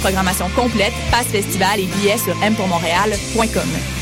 Programmation complète, passe festival et billets sur mpourmontréal.com.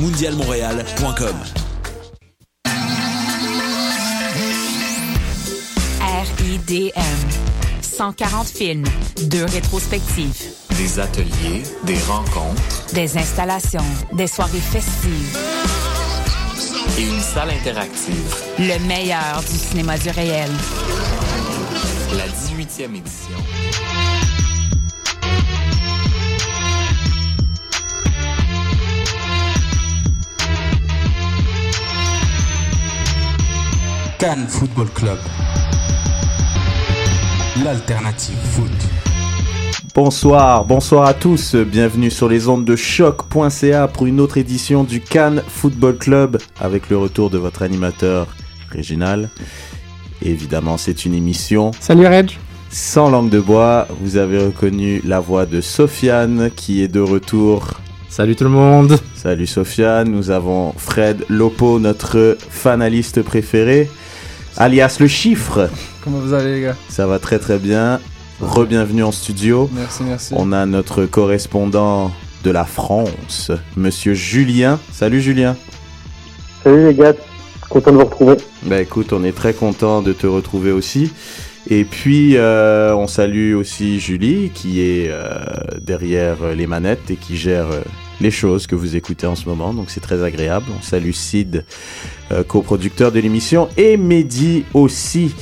mondialmontréal.com. RIDM. 140 films, deux rétrospectives, Des ateliers, des rencontres des installations, des soirées festives, et une salle interactive. le meilleur du cinéma du réel. La 18e édition. Cannes Football Club. L'alternative foot. Bonsoir, bonsoir à tous, bienvenue sur les ondes de choc.ca pour une autre édition du Cannes Football Club avec le retour de votre animateur Réginal. Évidemment, c'est une émission Salut Reg. sans langue de bois. Vous avez reconnu la voix de Sofiane qui est de retour. Salut tout le monde. Salut Sofiane, nous avons Fred Lopo, notre fanaliste préféré, alias le chiffre. Comment vous allez les gars? Ça va très très bien. Re-bienvenue en studio. Merci, merci. On a notre correspondant de la France, Monsieur Julien. Salut Julien. Salut les gars, content de vous retrouver. Bah écoute, on est très content de te retrouver aussi. Et puis euh, on salue aussi Julie qui est euh, derrière les manettes et qui gère euh, les choses que vous écoutez en ce moment. Donc c'est très agréable. On salue Sid, euh, coproducteur de l'émission, et Mehdi aussi.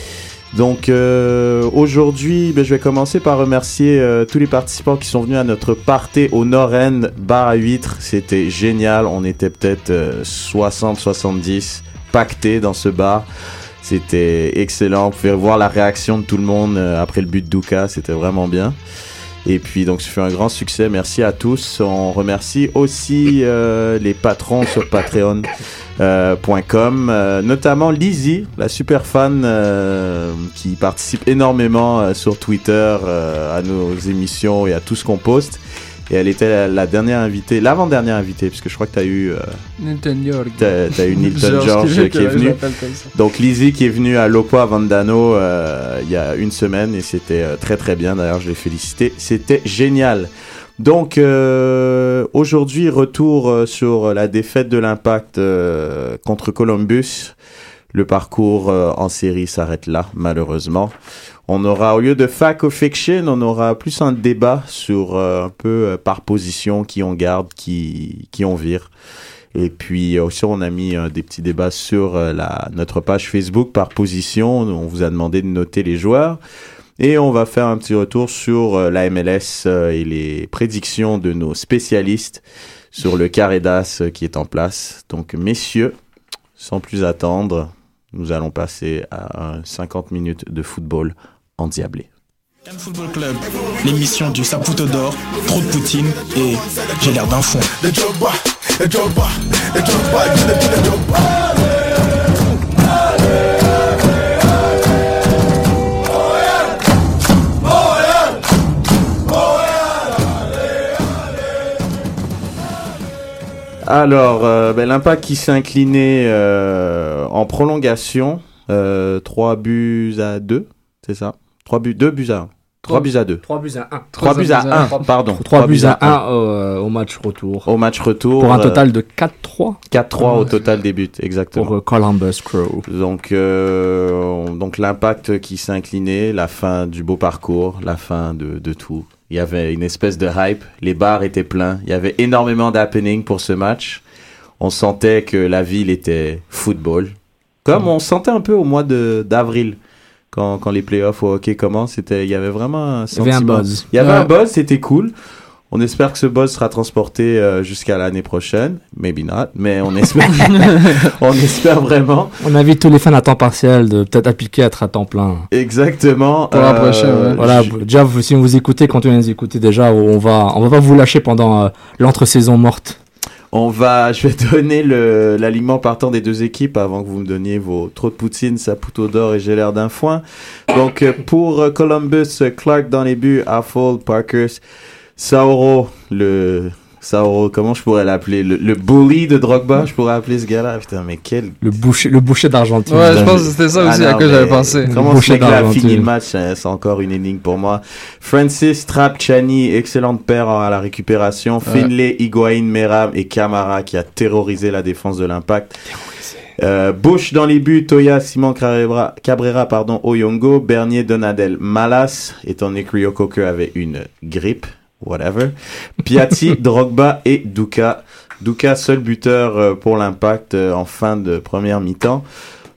Donc euh, aujourd'hui, ben, je vais commencer par remercier euh, tous les participants qui sont venus à notre party au Nord-End bar à huîtres. C'était génial. On était peut-être 60-70 pactés dans ce bar. C'était excellent. Vous pouvez voir la réaction de tout le monde après le but de Douka. C'était vraiment bien. Et puis donc ce fut un grand succès. Merci à tous. On remercie aussi euh, les patrons sur Patreon. euh, euh, notamment Lizzie, la super fan qui participe énormément sur Twitter à nos émissions et à tout ce qu'on poste. Et elle était la, la dernière invitée, l'avant-dernière invitée, puisque je crois que tu as eu, euh, York. eu Nilton George qui est venu. Donc Lizzie qui est venue à Lopo à Vandano euh, il y a une semaine et c'était euh, très très bien. D'ailleurs, je l'ai félicité. C'était génial. Donc euh, aujourd'hui, retour euh, sur la défaite de l'Impact euh, contre Columbus. Le parcours en série s'arrête là, malheureusement. On aura, au lieu de fact ou fiction, on aura plus un débat sur euh, un peu euh, par position qui on garde, qui, qui on vire. Et puis aussi, on a mis euh, des petits débats sur la, notre page Facebook par position. On vous a demandé de noter les joueurs. Et on va faire un petit retour sur la MLS et les prédictions de nos spécialistes sur le carré d'as qui est en place. Donc, messieurs, sans plus attendre, nous allons passer à un 50 minutes de football endiablé. Football Club, l'émission du Saputo d'or, trop de poutine et j'ai l'air d'un fond. Alors, euh, ben, l'impact qui s'est incliné euh, en prolongation, euh, 3 buts à 2, c'est ça? 3 buts, 2 buts à 1. 3 buts à 2. 3 buts à 1. 3 buts à 1, pardon. 3 buts à 1 au, au match retour. Au match retour. Pour un euh, total de 4-3 4-3 au total des buts, exactement. pour euh, Columbus Crew. Donc, euh, donc l'impact qui s'est incliné, la fin du beau parcours, la fin de, de tout. Il y avait une espèce de hype, les bars étaient pleins, il y avait énormément d'happening pour ce match. On sentait que la ville était football. Comme on sentait un peu au mois d'avril. Quand, quand les playoffs au hockey commencent, c'était, il y avait vraiment un Il y avait un buzz. Il y avait Ouais. un buzz, c'était cool. On espère que ce buzz sera transporté euh, jusqu'à l'année prochaine. Maybe not, mais on espère. on espère vraiment. On invite tous les fans à temps partiel de peut-être appliquer à être à temps plein. Exactement. Pour l'an prochain, ouais. Voilà, déjà, si vous écoutez, continuez à nous écouter déjà, on va, on va pas vous lâcher pendant euh, l'entre-saison morte. On va, je vais donner l'aliment partant des deux équipes avant que vous me donniez vos trop de poutine, Saputo d'or et j'ai l'air d'un foin. Donc, euh, pour euh, Columbus, euh, Clark dans les buts, Affold, Parkers, Sauro, le, Sauro, comment je pourrais l'appeler? Le, le bully de Drogba, je pourrais appeler ce gars-là? Putain, mais quel Le boucher, le boucher d'Argentine. Ouais, je pense que c'était ça aussi Ah à non, quoi j'avais pensé. Comment ce Boucher mec-là a d'Argentine. fini le match euh, C'est encore une énigme pour moi. Francis, Trapp, Chani, excellente paire à la récupération. Finlay, Higuain, Meram et Camara qui a terrorisé la défense de l'Impact. Euh, Bush dans les buts, Toya, Simon Cabrera, Cabrera pardon, Oyongo, Bernier, Donadel, Malas, étant donné que Rio Coker avait une grippe, whatever. Piatti, Drogba et Duka. Duka, seul buteur euh, pour l'impact euh, en fin de première mi-temps.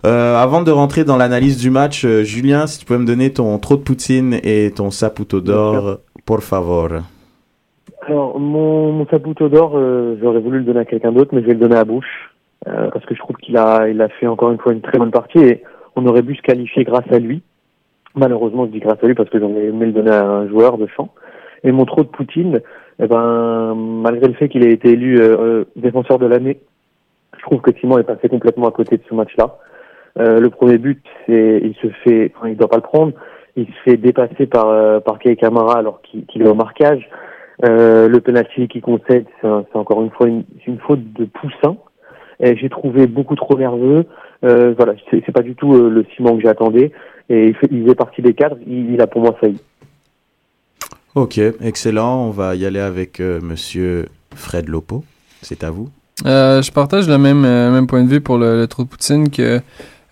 Euh, avant de rentrer dans l'analyse du match, euh, Julien, si tu peux me donner ton trop de poutine et ton saputo d'or, por favor. Alors, mon, mon Saputo d'or, euh, j'aurais voulu le donner à quelqu'un d'autre, mais je vais le donner à Bush. euh, parce que je trouve qu'il a, il a fait encore une fois une très bonne partie et on aurait pu se qualifier grâce à lui. Malheureusement, je dis grâce à lui parce que j'aurais aimé le donner à un joueur de champ. Et mon trop de Poutine, eh ben, malgré le fait qu'il ait été élu euh, euh, défenseur de l'année, je trouve que Simon est passé complètement à côté de ce match-là. Euh, le premier but, c'est, il se fait, enfin, il doit pas le prendre, il se fait dépasser par euh, par Kamara alors qu'il est au marquage. Euh, le penalty qu'il concède, c'est encore une fois une, une faute de poussin. J'ai trouvé beaucoup trop nerveux. Euh, voilà, c'est pas du tout euh, le Simon que j'attendais. Et il, fait, il faisait partie des cadres. Il, il a pour moi failli. Ok, excellent. On va y aller avec euh, Monsieur Fred Lopo. C'est à vous. Euh, je partage le même, euh, même point de vue pour le, le trou de poutine que,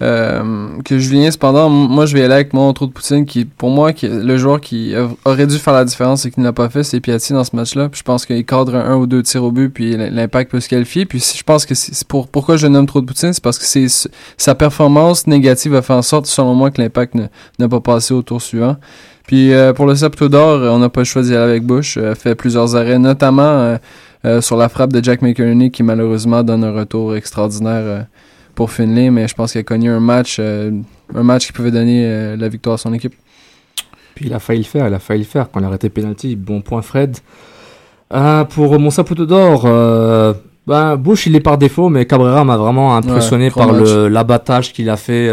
euh, que Julien. Cependant, moi, je vais aller avec mon trou de poutine qui, pour moi, qui, le joueur qui aurait dû faire la différence et qui ne l'a pas fait, c'est Piatti dans ce match-là. Puis je pense qu'il cadre un, ou deux tirs au but, puis l'impact peut se qualifier. Puis je pense que c'est pour, pourquoi je nomme trop de poutine, c'est parce que c'est sa performance négative a fait en sorte, selon moi, que l'impact n'a pas passé au tour suivant. Puis euh, pour le Saputo d'or, euh, on n'a pas choisi avec Bush. Euh, fait plusieurs arrêts, notamment euh, sur la frappe de Jack McInerney qui malheureusement donne un retour extraordinaire pour Finlay, mais je pense qu'il a connu un match, un match qui pouvait donner la victoire à son équipe. Puis il a failli le faire, il a failli le faire quand il a arrêté penalty. Bon point Fred. Pour mon saputo d'or, ben, Bush il est par défaut, mais Cabrera m'a vraiment impressionné Ouais, par l'abattage qu'il a fait.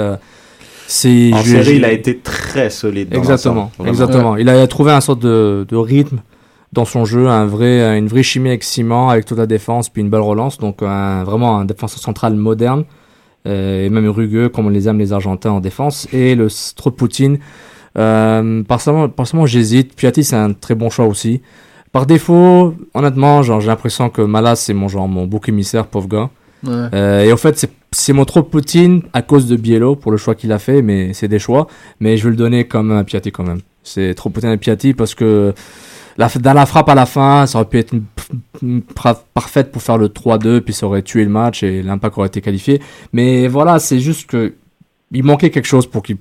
C'est En je- série, je- il a été très solide. dans Exactement, exactement. Il a trouvé un sorte de, de rythme dans son jeu, un vrai, une vraie chimie avec Simon, avec toute la défense, puis une belle relance. Donc un, vraiment un défenseur central moderne euh, et même rugueux, comme on les aime les Argentins en défense. Et le s- trop de Poutine. Euh, personnellement, personnellement, j'hésite. Piatti, c'est un très bon choix aussi. Par défaut, honnêtement, genre, j'ai l'impression que Malas, c'est mon genre, mon bouc émissaire, pauvre gars. Ouais. Euh, et au fait, c'est- c'est mon trop Poutine à cause de Biello pour le choix qu'il a fait, mais c'est des choix. Mais je vais le donner comme un Piatti quand même. C'est trop Poutine à Piatti parce que dans la frappe à la fin, ça aurait pu être une, une frappe parfaite pour faire le 3-2, puis ça aurait tué le match et l'impact aurait été qualifié. Mais voilà, c'est juste que il manquait quelque chose pour qu'il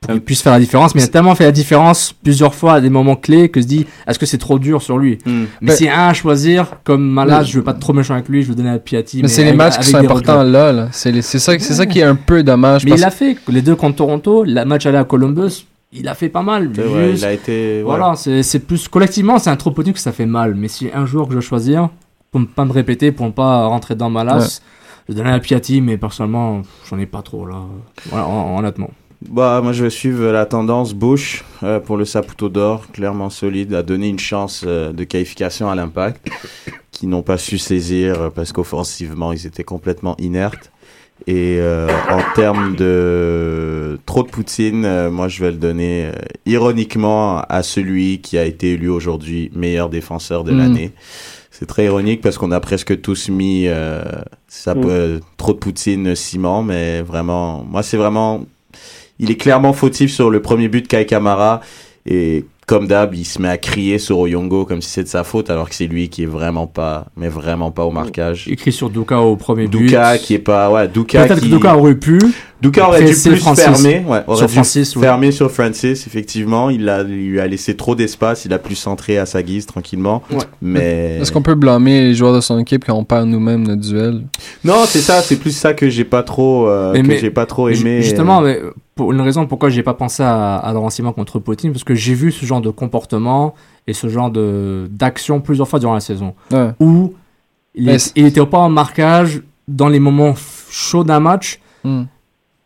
pour qu'il puisse faire la différence, mais il a tellement fait la différence plusieurs fois à des moments clés que je dis, est-ce que c'est trop dur sur lui? Hmm. Mais Ouais. si un à choisir, comme Malas, Ouais. je veux pas être trop méchant avec lui, je veux donner à Piatti. Mais, c'est les matchs qui sont importants là. là. C'est c'est ça, c'est ça qui est un peu dommage. Mais parce il l'a fait. Les deux contre Toronto, le match aller à Columbus, il a fait pas mal. C'est vrai, Juste- il a été. Voilà, Voilà. c'est c'est plus collectivement, c'est un trop petit que ça fait mal. Mais si un joueur que je dois choisir, pour ne pas me répéter, pour ne pas rentrer dans ma lasse, je donnerais à Piatti, mais personnellement, j'en ai pas trop là. Voilà, hon- honnêtement. Bah, moi, je vais suivre la tendance Bush euh, pour le Saputo d'or, clairement solide, a donné une chance euh, de qualification à l'impact, qui n'ont pas su saisir euh, parce qu'offensivement, ils étaient complètement inertes. Et euh, en termes de trop de Poutine, euh, moi, je vais le donner euh, ironiquement à celui qui a été élu aujourd'hui meilleur défenseur de Mm. l'année. C'est très ironique parce qu'on a presque tous mis euh, ça Mm. euh, trop de Poutine Simon, mais vraiment, moi c'est vraiment, il est clairement fautif sur le premier but Kai Kamara et comme d'hab, il se met à crier sur Oyongo comme si c'était de sa faute alors que c'est lui qui est vraiment pas, mais vraiment pas au marquage. Écrit sur Duka au premier but. Duka qui est pas, ouais, Duka Peut-être qui, que Duka aurait pu. Duka aurait dû plus Francis. fermer, ouais, aurait Sur dû Francis, oui. fermer sur Francis, effectivement. Il, a, il lui a laissé trop d'espace, il a plus centré à sa guise tranquillement. Ouais. Mais. Est-ce qu'on peut blâmer les joueurs de son équipe quand on perd nous-mêmes notre duel? Non, c'est ça, c'est plus ça que j'ai pas trop, euh, Mais- que mais- j'ai pas trop aimé. Justement, euh. mais pour une raison pourquoi j'ai pas pensé à, à contre Poutine, parce que j'ai vu ce genre de comportement et ce genre de d'action plusieurs fois durant la saison, Ouais. où il, est- il était pas en marquage dans les moments chauds d'un match. Hmm.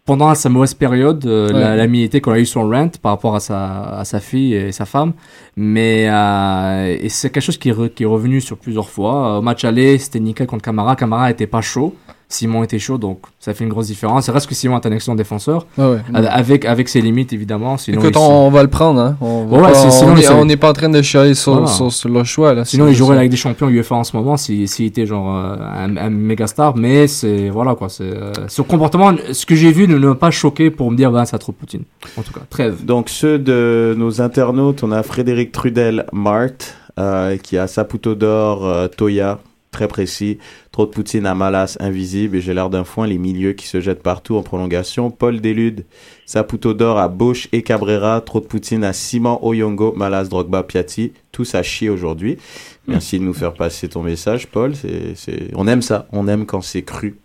Pendant sa mauvaise période, euh, Ouais. la- qu'on a eu son rent par rapport à sa, à sa fille et sa femme, mais euh, et c'est quelque chose qui est, re- qui est revenu sur plusieurs fois. Au match aller, c'était nickel contre Camara. Camara était pas chaud, Simon était chaud, donc ça fait une grosse différence. C'est reste que Simon est un excellent défenseur, Ah ouais. a- avec, avec ses limites évidemment. Sinon, Écoute, on, on va le prendre, hein. On va Ouais, pas- est- on n'est pas en train de chialer sur, Voilà. sur, sur le choix, là. Sinon, il jouerait avec des champions UEFA en ce moment s'il s'il était genre euh, un, un méga star, mais c'est voilà quoi. C'est euh, ce comportement, ce que j'ai vu ne m'a pas choqué pour me dire bah c'est trop Poutine. En tout cas, trêve. Donc ceux de nos internautes, on a Frédéric Trudel Marthe, euh, qui a Saputo d'or, euh, Toya, très précis, trop de Poutine à Malas, invisible, et j'ai l'air d'un foin, les milieux qui se jettent partout en prolongation. Paul Delude, Saputo d'or à Bush et Cabrera, trop de Poutine à Simon Oyongo, Malas, Drogba, Piatti, tous à chier aujourd'hui. Merci de nous faire passer ton message, Paul. C'est, c'est... On aime ça, on aime quand c'est cru.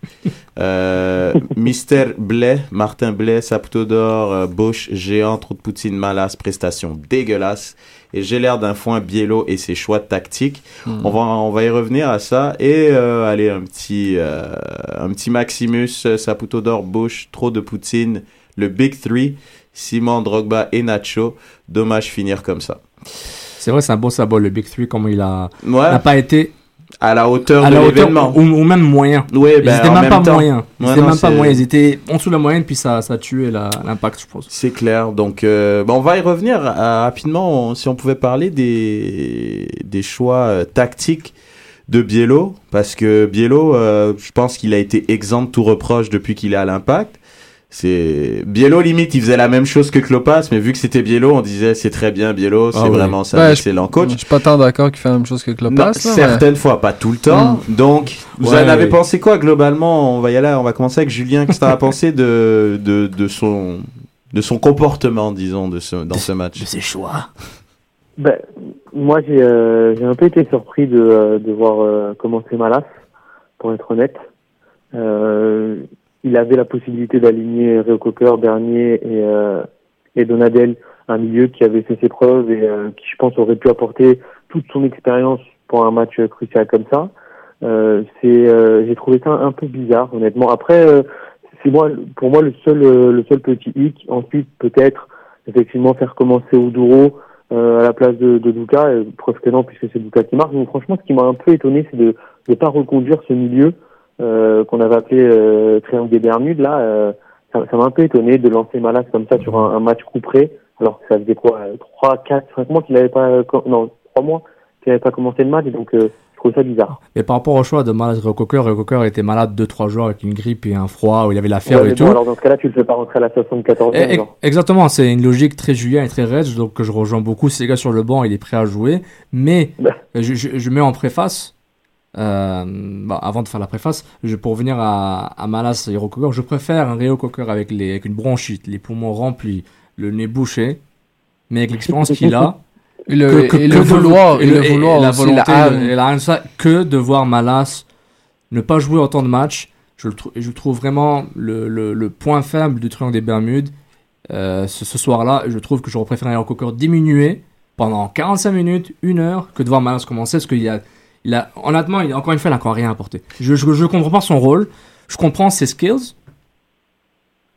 Euh, Mister Blais, Martin Blais, Saputo d'or, euh, Bush, géant, trop de Poutine, Malas, prestation dégueulasse. Et j'ai l'air d'un foin Biello et ses choix tactiques. Hmm. On va, on va y revenir à ça. Et euh, allez, un petit, euh, un petit Maximus, Saputo d'or, Bush, trop de Poutine, le Big Three, Simon, Drogba et Nacho. Dommage finir comme ça. C'est vrai, c'est un bon symbole le Big Three, comment il a Ouais, n'a pas été à la hauteur à de la l'événement. ou, ou même moyen. Ils ben, étaient en même, pas temps. moyens. Ils Ouais, étaient non, même pas moyens. Ils étaient en dessous de la moyenne, puis ça, ça a tué l'impact, je pense. C'est clair. Donc, euh, bon, on va y revenir euh, rapidement. On- si on pouvait parler des, des choix euh, tactiques de Biello, parce que Biello, euh, je pense qu'il a été exempt de tout reproche depuis qu'il est à l'Impact. C'est Biello limite, il faisait la même chose que Klopas, mais vu que c'était Biello, on disait c'est très bien Biello, c'est Ah oui. vraiment ça, Ouais, excellent coach. Je suis pas tant d'accord qu'il fait la même chose que Klopp. Non, certaines fois, pas tout le temps. Donc, vous Ouais, en avez ouais. pensé quoi globalement? On va y aller, on va commencer avec Julien. Qu'est-ce que t'en as pensé de, de, de, son, de son comportement, disons, de ce, dans ce match? Ses choix. Ben, moi, j'ai euh, j'ai un peu été surpris de, euh, de voir euh, commencer Malas, pour être honnête. Euh, il avait la possibilité d'aligner Réo Cocker, Bernier et, euh, et Donadel, un milieu qui avait fait ses preuves et euh, qui, je pense, aurait pu apporter toute son expérience pour un match crucial comme ça. Euh, c'est, euh, j'ai trouvé ça un peu bizarre, honnêtement. Après, euh, c'est moi, pour moi, le seul, euh, le seul petit hic. Ensuite, peut-être, effectivement, faire commencer Oduro à la place de, de euh, preuve que non, puisque c'est Duka qui marque. Donc, franchement, ce qui m'a un peu étonné, c'est de ne pas reconduire ce milieu qu'on avait appelé euh, Triangle des Bermudes. Là, euh, ça m'a un peu étonné de lancer Malas comme ça sur un, un match coup près, alors que ça faisait quoi, euh, trois, quatre, cinq mois qu'il n'avait pas, euh, non, trois mois qu'il n'avait pas commencé le match. Et donc, euh, je trouve ça bizarre. Et par rapport au choix de Malas Cocker, Cocker était malade 2-3 jours avec une grippe et un froid où il avait la fièvre Ouais, et tout. alors dans ce cas-là, tu le fais pas rentrer à la 74 Eh, genre. Exactement, c'est une logique très Julien et très Reg, donc que je rejoins beaucoup. C'est gars sur le banc, il est prêt à jouer. Mais Bah. je, je, je mets en préface, euh, bah, avant de faire la préface, je, pour revenir à, à Malas et Cocker, je préfère un Rio Cocker avec, les, avec une bronchite, les poumons remplis, le nez bouché, mais avec l'expérience qu'il a. Et le, et le de- vouloir, et, le et vouloir la volonté, la et la haine, ça, que de voir Malas ne pas jouer autant de matchs. Je le, trou- je trouve vraiment le, le, le point faible du Triangle des Bermudes. Euh, ce, ce soir-là, je trouve que j'aurais préféré un Cocker diminuer pendant 45 minutes, une heure, que de voir Malas commencer, parce qu'il y a, il a, honnêtement, il, encore une fois, il n'a encore rien apporté. Je, je, je comprends pas son rôle, je comprends ses skills,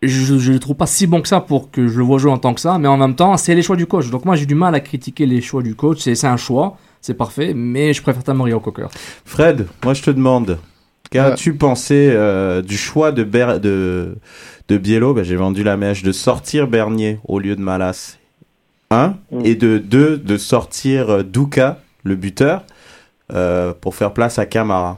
je ne le trouve pas si bon que ça pour que je le vois jouer en tant que ça, mais en même temps, c'est les choix du coach. Donc moi, j'ai du mal à critiquer les choix du coach. C'est c'est un choix, c'est parfait, mais je préfère tellement Rio Cocker. Fred, moi je te demande, qu'as-tu pensé euh, du choix de, Ber- de, de Biello? Ben, J'ai vendu la mèche de sortir Bernier au lieu de Malas. Un. Mm. Et de deux, de sortir euh, Duka, le buteur, euh, pour faire place à Camara.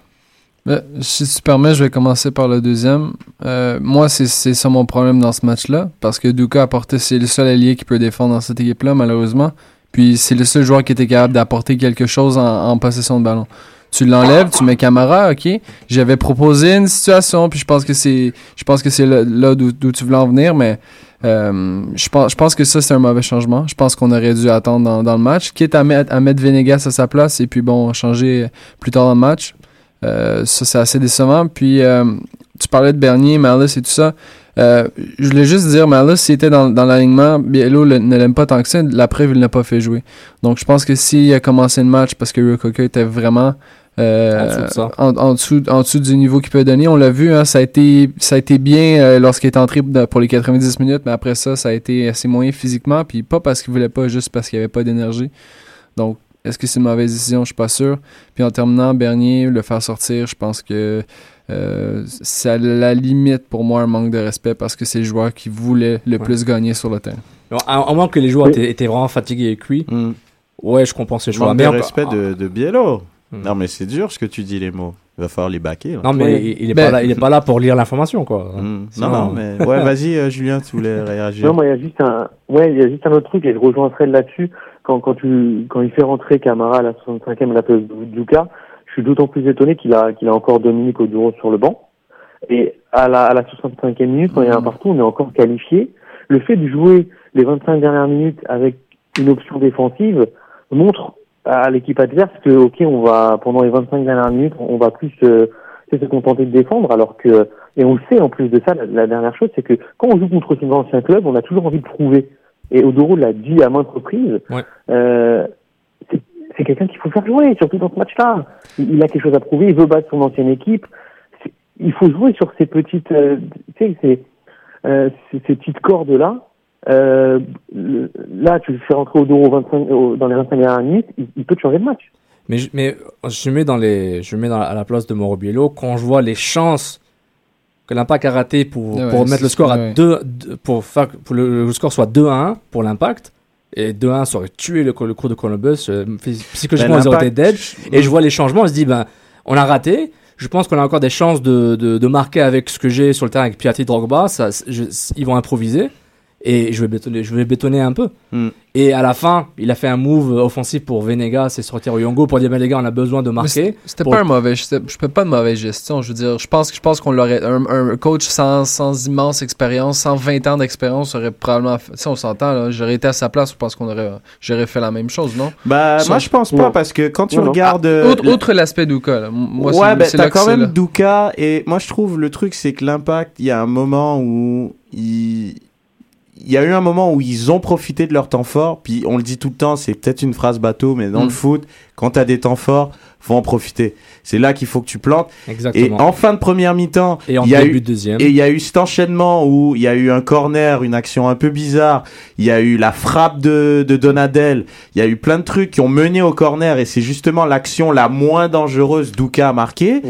Ben, si tu permets, je vais commencer par le deuxième. Euh, moi, c'est ça mon problème dans ce match-là, parce que Duka a porté, c'est le seul allié qui peut défendre dans cette équipe-là, malheureusement. Puis c'est le seul joueur qui était capable d'apporter quelque chose en, en possession de ballon. tu l'enlèves, tu mets Camara, ok. J'avais proposé une situation, puis je pense que c'est, je pense que c'est là, d'où tu voulais en venir, mais euh, je pense, je pense que ça c'est un mauvais changement. Je pense qu'on aurait dû attendre dans, le match, quitte à mettre, à mettre Venegas à sa place et puis bon changer plus tard dans le match. Euh, ça c'est assez décevant. Puis euh, tu parlais de Bernier, Malice et tout ça. Je voulais juste dire, Malice, s'il était dans, l'alignement, Biello ne l'aime pas tant que ça. La preuve, il ne l'a pas fait jouer. Donc, je pense que s'il a commencé le match parce que Rukaka était vraiment euh, En dessous de ça. en, en dessous, en dessous du niveau qu'il peut donner, on l'a vu, hein, ça, a été, ça a été bien euh, lorsqu'il est entré pour les 90 minutes, mais après ça, ça a été assez moyen physiquement, puis pas parce qu'il voulait pas, juste parce qu'il n'y avait pas d'énergie. Donc, est-ce que c'est une mauvaise décision? Je suis pas sûr. Puis en terminant, Bernier, le faire sortir, je pense que euh, c'est à la limite pour moi un manque de respect parce que c'est le joueur qui voulait le plus gagner sur le terrain. À, à moins que les joueurs étaient, étaient vraiment fatigués et cuits. Ouais, je comprends ces choix. Manque Mais de respect de, de Biello. Non, mais c'est dur ce que tu dis, les mots. Il va falloir les baquer. Non, mais il, il est pas là, il est pas là pour lire l'information, quoi. Non, Sinon- non, mais ouais, vas-y, euh, Julien, tu voulais réagir. Non, moi, il y a juste un, ouais, il y a juste un autre truc, et je rejoins Fred là-dessus. Quand, quand tu, quand il fait rentrer Camara à la 65e à la place je suis d'autant plus étonné qu'il a, qu'il a encore Dominique Oduro sur le banc. Et à la, à la 65e minute, quand il y a un partout, on est encore qualifié. Le fait de jouer les 25 dernières minutes avec une option défensive montre à l'équipe adverse que, ok, on va, pendant les 25 dernières minutes, on va plus se, se contenter de défendre, alors que, et on le sait en plus de ça, la, la dernière chose, c'est que quand on joue contre ces anciens clubs, on a toujours envie de prouver. Et Odoro l'a dit à maintes reprises, euh, c'est- quelqu'un qu'il faut faire jouer, surtout dans ce match-là. Il, il a quelque chose à prouver, il veut battre son ancienne équipe. Il faut jouer sur ces petites, euh, tu sais, ces, euh, ces, ces petites cordes-là. Euh, là, tu le fais rentrer Odoro 25, au- dans les 25 dernières minutes, il, il peut te changer de match. Mais je, mais je mets dans les, je mets dans la- à la place de Mauro Biello quand je vois les chances que l'impact a raté pour, Ouais, pour mettre le score à ouais. 2, pour faire que pour le, le score soit 2 à 1 pour l'impact. Et 2 à 1 ça aurait tué le, le cours de Columbus. euh, Psychologiquement, Ben, ils auraient été dead. Et je vois les changements, on se dit, ben, on a raté. Je pense qu'on a encore des chances de, de, de marquer avec ce que j'ai sur le terrain avec Piatti Drogba. Ça, je- ils vont improviser. Et je vais bétonner, je vais bétonner un peu. Hmm. Et à la fin, il a fait un move offensif pour Venegas et sortir Oyongo pour dire, ben les gars, on a besoin de marquer. c'est- C'était Pour- pas un mauvais, je peux pas de mauvaise gestion. Je veux dire, je pense je pense qu'on l'aurait un, un coach sans, sans immense expérience, sans 20 ans d'expérience aurait probablement, si on s'entend j'aurais été à sa place, je pense qu'on aurait, j'aurais fait la même chose, non? Bah, moi, je pense pas, parce que quand tu regardes. Ah, euh, outre, outre l'aspect m- moi c'est- ouais, ben, c'est t'as quand c'est, même. Douka, et moi je trouve le truc, c'est que l'impact, il y a un moment où il. Il y a eu un moment où ils ont profité de leur temps fort, puis on le dit tout le temps, c'est peut-être une phrase bateau, mais dans Mm. le foot, quand t'as des temps forts, faut en profiter. C'est là qu'il faut que tu plantes. Exactement. Et en fin de première mi-temps, Et en il y a début eu, de deuxième. et il y a eu cet enchaînement où il y a eu un corner, une action un peu bizarre. Il y a eu la frappe de, de Donadel. Il y a eu plein de trucs qui ont mené au corner et c'est justement l'action la moins dangereuse d'Ouka a marqué.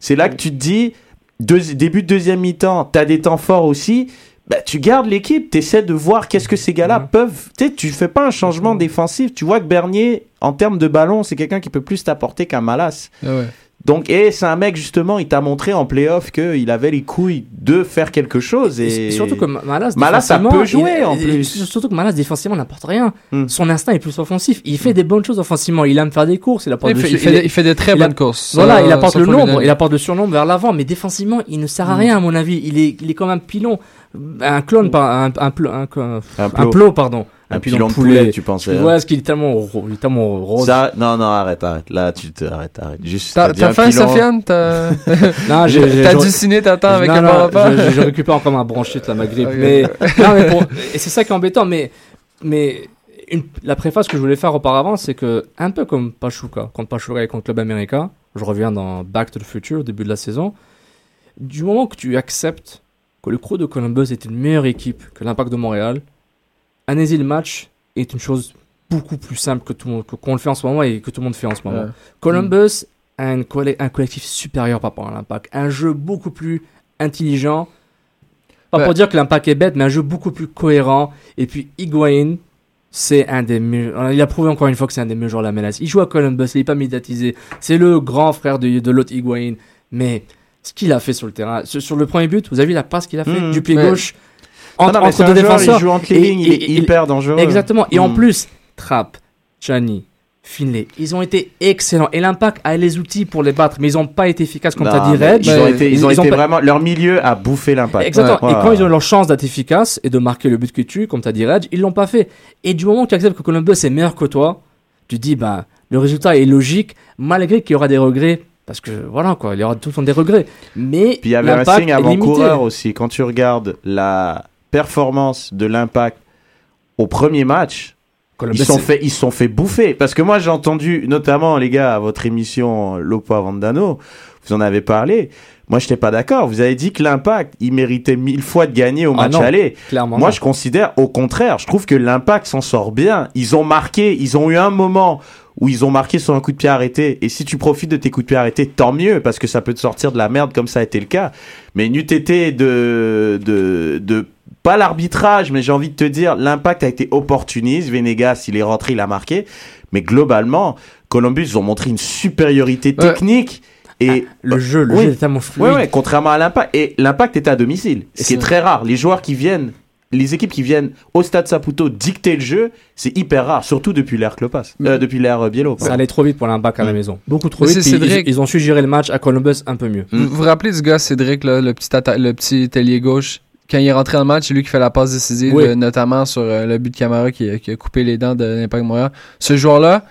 C'est là que tu te dis, deux- début de deuxième mi-temps, t'as des temps forts aussi. Bah, tu gardes l'équipe, t'essaies de voir qu'est-ce que ces gars-là peuvent. Tu tu fais pas un changement défensif. Tu vois que Bernier, en termes de ballon, c'est quelqu'un qui peut plus t'apporter qu'un Malas. Ah ouais. Donc, et c'est un mec, justement, il t'a montré en playoff qu'il avait les couilles de faire quelque chose. Et, Et surtout que Malas, Malas, ça peut jouer il- en plus. Surtout que Malas, défensivement, n'apporte rien. Hmm. Son instinct est plus offensif. Il fait des bonnes choses offensivement. Il aime faire des courses. Il apporte Il fait- su- il fait des- il fait des très il a- bonnes courses. Voilà, il apporte le nombre. Il apporte le surnombre vers l'avant. Mais défensivement, il ne sert à Hmm. rien, à mon avis. Il est, il est comme un pilon. Un clone, par, un, un, plo- un, un, plot. pardon. Un pilon de poulet, tu pensais, hein. Ouais, parce qu'il est tellement, il est tellement rose. Ça, non, non, arrête, arrête. Là, tu te, arrête, arrête. Juste, T'as faim. Sofiane T'as Non, j'ai- j'ai- t'as dû signer ta temps avec Non, un repas je, je- je récupère encore ma bronchite, là, ma grippe. Mais, non, mais pour- et c'est ça qui est embêtant. Mais, mais une- la préface que je voulais faire auparavant, c'est que, un peu comme Pachuca, contre Pachuca et contre Club América, je reviens dans Back to the Future, au début de la saison, du moment que tu acceptes que le crew de Columbus est une meilleure équipe que l'Impact de Montréal, analyser le match est une chose beaucoup plus simple que tout le monde, que- qu'on le fait en ce moment et que tout le monde fait en ce moment. Columbus a un collectif supérieur par rapport à l'Impact. Un jeu beaucoup plus intelligent. Pas Ouais. pour dire que l'Impact est bête, mais un jeu beaucoup plus cohérent. Et puis Higuain, c'est un des meilleurs. Il a prouvé encore une fois que c'est un des meilleurs joueurs de la MLS. Il joue à Columbus, il n'est pas médiatisé. C'est le grand frère de, de l'autre Higuain. Mais ce qu'il a fait sur le terrain, sur, le premier but, vous avez vu la passe qu'il a fait Mhm. du pied Ouais. gauche Non, entre, non, mais entre deux joueur, il défenseurs. joue entre les lignes, il est hyper dangereux. Exactement. Et en Mhm. plus, Trapp, Chani, Finlay. Ils ont été excellents. Et l'Impact a les outils pour les battre, mais ils n'ont pas été efficaces, comme tu as Non, dit, Reg. Ils ont été, ils ont été pas- vraiment. Leur milieu a bouffé l'impact. Exactement. Ouais. Et quand ils ont eu leur chance d'être efficaces et de marquer le but que tu, comme tu as dit, Reg, ils l'ont pas fait. Et du moment où tu acceptes que Columbus est meilleur que toi, tu dis, ben, le résultat est logique, malgré qu'il y aura des regrets. Parce que voilà, quoi, il y aura tout le temps des regrets. Mais Puis il y avait un signe avant-coureur aussi. Quand tu regardes la performance de l'impact au premier match, Columbus, ils sont fait, ils se sont fait bouffer. Parce que moi, j'ai entendu, notamment, les gars, à votre émission Lopo Avandano, vous en avez parlé. Moi, je n'étais pas d'accord. Vous avez dit que l'impact, il méritait mille fois de gagner au Ah match non, aller. clairement Moi, non. je considère au contraire. Je trouve que l'impact s'en sort bien. Ils ont marqué, ils ont eu un moment où ils ont marqué sur un coup de pied arrêté. Et si tu profites de tes coups de pied arrêtés, tant mieux, parce que ça peut te sortir de la merde comme ça a été le cas. Mais n'eût été de, de, de, pas l'arbitrage, mais j'ai envie de te dire, l'impact a été opportuniste. Venegas, il est rentré, il a marqué. Mais globalement, Columbus, ils ont montré une supériorité Ouais. technique. Et Le jeu, le Oui. jeu est tellement fluide. Ouais, ouais, contrairement à l'impact. Et l'impact est à domicile. Ce qui est C'est- très rare. Les joueurs qui viennent, les équipes qui viennent au stade Saputo dicter le jeu, c'est hyper rare. Surtout depuis l'ère Klopas. Euh, depuis l'ère euh, Biello. Ça allait trop vite pour l'impact à la maison. Beaucoup trop vite. ils- ont su gérer le match à Columbus un peu mieux. Mm. Vous vous rappelez du gars Cédric, là, le petit atta- le petit ailier gauche? Quand il est rentré dans le match, c'est lui qui fait la passe décisive, Oui. euh, notamment sur le but de Camara qui, a- qui a coupé les dents de l'Impact Montréal. Ce joueur-là,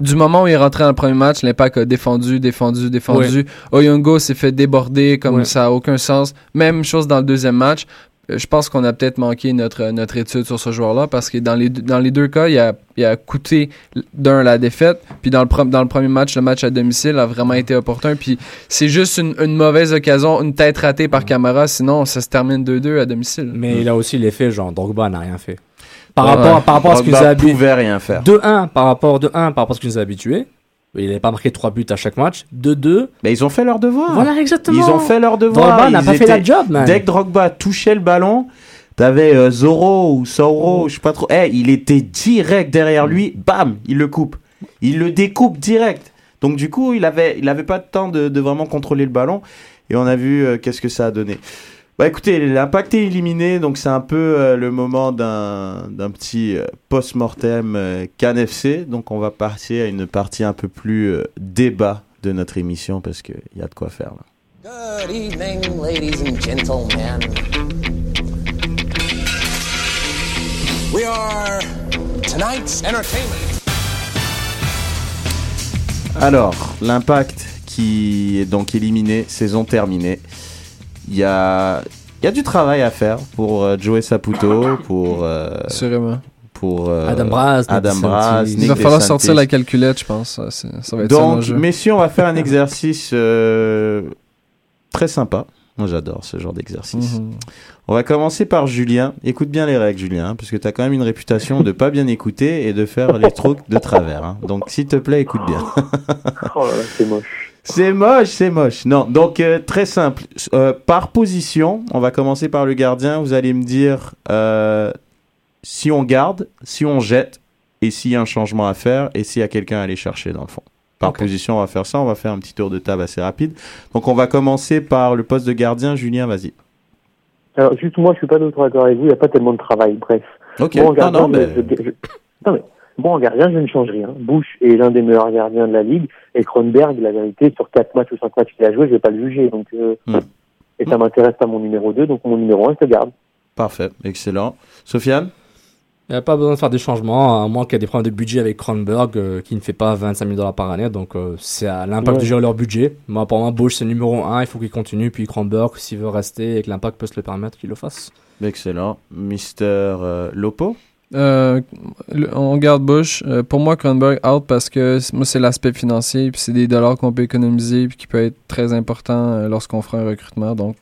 du moment où il est rentré dans le premier match, l'Impact a défendu, défendu, défendu. Oyongo s'est fait déborder comme ça a aucun sens. Même chose dans le deuxième match. Je pense qu'on a peut-être manqué notre, notre étude sur ce joueur-là parce que dans les, deux- dans les deux cas, il a, il a coûté d'un la défaite, puis dans le, dans le premier match, le match à domicile a vraiment été opportun, puis c'est juste une, une mauvaise occasion, une tête ratée par Camara, sinon ça se termine 2-2 à domicile. Mais il a aussi l'effet, genre, Drogba n'a rien fait. Par Ouais. rapport, par rapport à ce qu'il nous a habitué. pouvait rien faire. De 1 par rapport de 1 par rapport à ce qu'il nous a habitué. Il n'avait pas marqué 3 buts à chaque match. De 2. Mais ils ont fait leur devoir. Voilà, exactement. Ils ont fait leur devoir. Drogba n'a pas fait la job, man. Dès que Drogba touchait le ballon, t'avais euh, Zoro ou Sauro, je sais pas trop. Eh, il était direct derrière lui, bam, il le coupe. Il le découpe direct. Donc du coup, il avait, il avait pas de temps de, de vraiment contrôler le ballon. Et on a vu euh, qu'est-ce que ça a donné. Bah écoutez, l'impact est éliminé, donc c'est un peu euh, le moment d'un d'un petit euh, post-mortem euh. Donc on va passer à une partie un peu plus euh, débat de notre émission parce qu'il y a de quoi faire là. Good evening, ladies and gentlemen. We are tonight's entertainment. Alors, l'impact qui est donc éliminé, saison terminée. Il y a, y a du travail à faire pour euh, Joey Saputo, pour, euh, pour euh, Adam Braz, Nick Adam DeSantis. Braz, Il Nick va falloir DeSantis. sortir la calculette, je pense. Ça, c'est- ça va être ça Donc, l'enjeu. messieurs, on va faire un exercice euh, très sympa. Moi, j'adore ce genre d'exercice. Mhm. On va commencer par Julien. Écoute bien les règles, Julien, hein, parce que tu as quand même une réputation de pas bien écouter et de faire les trucs de travers. hein. Donc, s'il te plaît, écoute bien. Oh là là, c'est moche. C'est moche, c'est moche. Non, donc euh, très simple. Euh, par position, on va commencer par le gardien. Vous allez me dire euh, si on garde, si on jette, et s'il y a un changement à faire, et s'il y a quelqu'un à aller chercher dans le fond. Par position, on va faire ça. On va faire un petit tour de table assez rapide. Donc on va commencer par le poste de gardien. Julien, vas-y. Alors, juste moi, je suis pas d'accord avec vous, il n'y a pas tellement de travail, bref. Ok. En non, gardien, non, mais... je- je- je- non, mais, bon, en gardien, je ne change rien. Bush est l'un des meilleurs gardiens de la ligue. Et Kronberg, la vérité, sur 4 matchs ou 5 matchs qu'il a joué, je vais pas le juger. Donc, euh, Hmm. Et ça m'intéresse pas mon numéro 2, donc mon numéro 1, je le garde. Parfait, excellent. Sofiane? Il n'y a pas besoin de faire des changements, à moins qu'il y ait des problèmes de budget avec Kronberg, euh, qui ne fait pas 25 000 dollars par année. Donc, euh, c'est à l'impact Ouais. de gérer leur budget. Moi, pour moi, Bush, c'est le numéro 1. Il faut qu'il continue. Puis Kronberg, s'il veut rester et que l'impact peut se le permettre, qu'il le fasse. Excellent. Mister euh, Lopo? Euh, on garde Bush. Euh, pour moi, Kronberg out parce que moi, c'est l'aspect financier, puis c'est des dollars qu'on peut économiser, puis qui peut être très important euh, lorsqu'on fera un recrutement. Donc,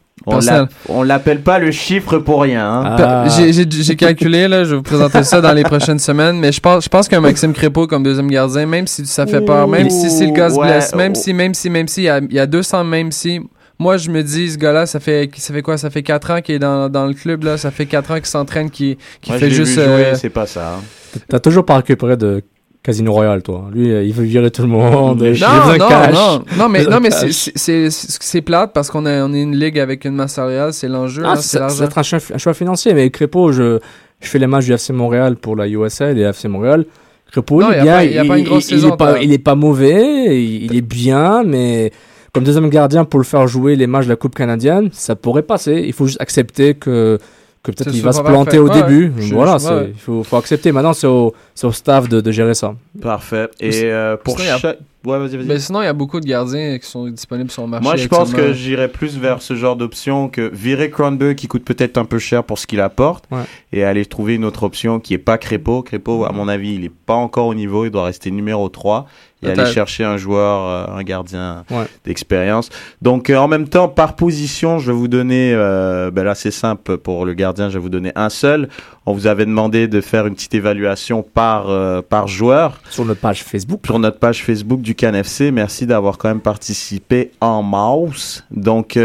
On l'appelle pas le chiffre pour rien. hein. Ah. J'ai- calculé, là, je vais vous présenter ça dans les prochaines semaines, mais je pense, je pense qu'un Maxime Crépeau comme deuxième gardien, même si ça fait peur, même si, si le gars se Ouais, blesse, même oh. si, même si, même si, il y a, il y a 200, même si, moi je me dis, ce gars-là, ça fait, ça fait quoi? Ça fait 4 ans qu'il est dans, dans le club, là, ça fait 4 ans qu'il s'entraîne, qu'il fait juste. vu jouer, euh, c'est pas ça. hein. T'as toujours pas récupéré de Casino Royale, toi. Lui, euh, il veut virer tout le monde. Non, non, cash. non, non, mais, non, mais c'est- plate parce qu'on est, on est une ligue avec une masse salariale, c'est l'enjeu, Ah, c'est un choix, un choix financier, mais Crépeau, je, je fais les matchs du FC Montréal pour la USL et FC Montréal. Crépeau, Non, il il a bien, pas- il y a pas une grosse il, il saison, est pas, est pas mauvais, il, il est bien, mais comme deuxième gardien pour le faire jouer les matchs de la Coupe canadienne, ça pourrait passer. Il faut juste accepter que que peut-être il va se planter au Ouais, début. ouais. Je- voilà, ouais. il faut, faut accepter. Maintenant, c'est au, c'est au staff de, de gérer ça. Parfait. Et euh, pour Sinon, il y. Ouais, vas-y, vas-y. Ben, sinon, il y a beaucoup de gardiens qui sont disponibles sur le marché. Moi, je pense que j'irais plus vers ce genre d'option que virer Cronberg qui coûte peut-être un peu cher pour ce qu'il apporte Ouais. et aller trouver une autre option qui est pas Crépeau. Crépeau, à mon avis, il est pas encore au niveau, il doit rester numéro 3 et aller chercher un joueur, euh, un gardien Ouais. d'expérience. Donc, euh, en même temps, par position, je vais vous donner, euh, ben là, c'est simple pour le gardien, je vais vous donner un seul. On vous avait demandé de faire une petite évaluation par, par joueur Sur notre page Facebook. sur notre page Facebook du CanFC. Merci d'avoir quand même participé en mouse. Donc,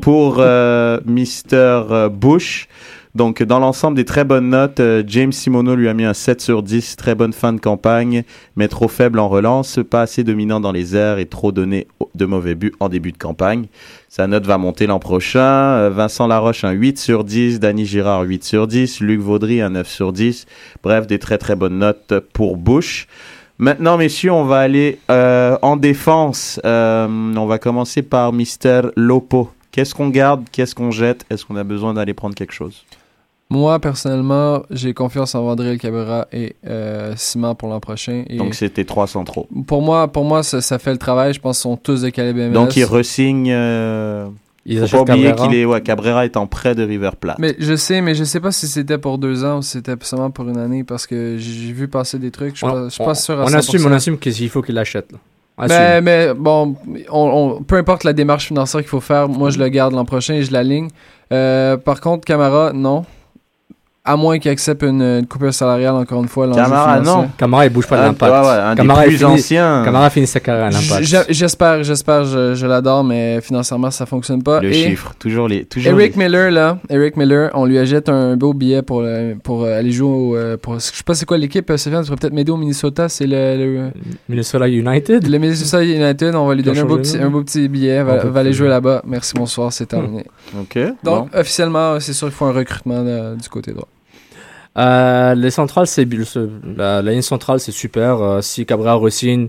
pour Mr. Bush, donc dans l'ensemble des très bonnes notes, euh, James Simono lui a mis un 7 sur 10. Très bonne fin de campagne, mais trop faible en relance, pas assez dominant dans les airs et trop donné de mauvais buts en début de campagne. Sa note va monter l'an prochain. Euh, Vincent Laroche, un 8 sur 10. Danny Girard, 8 sur 10. Luc Vaudry, un 9 sur 10. Bref, des très très bonnes notes pour Bush. Maintenant, messieurs, on va aller euh, en défense. Euh, on va commencer par Mister Lopo. Qu'est-ce qu'on garde? Qu'est-ce qu'on jette? Est-ce qu'on a besoin d'aller prendre quelque chose? Moi, personnellement, j'ai confiance en Vandril Cabrera et euh, Simon pour l'an prochain. Et Donc, c'était 300 trop. pour moi, pour moi ça, ça fait le travail. Je pense qu'ils sont tous de calibre MLS. Donc, il resigne. Euh... Ils Faut pas oublier Cabrera. qu'il est. Ouais, Cabrera est en prêt de River Plate. Mais je sais, mais je sais pas si c'était pour deux ans ou si c'était seulement pour une année parce que j'ai vu passer des trucs. Je suis On, pas, je pas sûr à on 100%. assume, on assume qu'il faut qu'il l'achète. là. Assume. Mais, mais bon, on, on- peu importe la démarche financière qu'il faut faire, moi je le garde l'an prochain et je l'aligne. Euh, par contre, Camara, non. À moins qu'il accepte une, une coupure salariale, encore une fois. Camara, non. Camara, il bouge pas de Un- l'impact. ouais, ouais, un des Camara, plus il finit- anciens. Camara finit sa carrière à l'impact. J'espère, j'espère, je, je l'adore, mais financièrement ça fonctionne pas. Le Et chiffre, toujours les. Toujours Eric les- Miller, là, Eric Miller, on lui achète un beau billet pour, le- pour euh, aller jouer au. euh, Pour, je sais pas c'est quoi l'équipe, euh, Stéphane, tu pourrais peut-être m'aider au Minnesota, c'est le, le, Minnesota United? le Minnesota United, on va lui donner un beau, petit, un beau petit billet, va, va aller plus. jouer là-bas. Merci, bonsoir, c'est terminé. Ok. Donc, bon. officiellement, c'est sûr qu'il faut un recrutement euh, du côté droit. Euh, les centrales, c'est la, la ligne centrale, c'est super. Euh, si Cabrera resigne,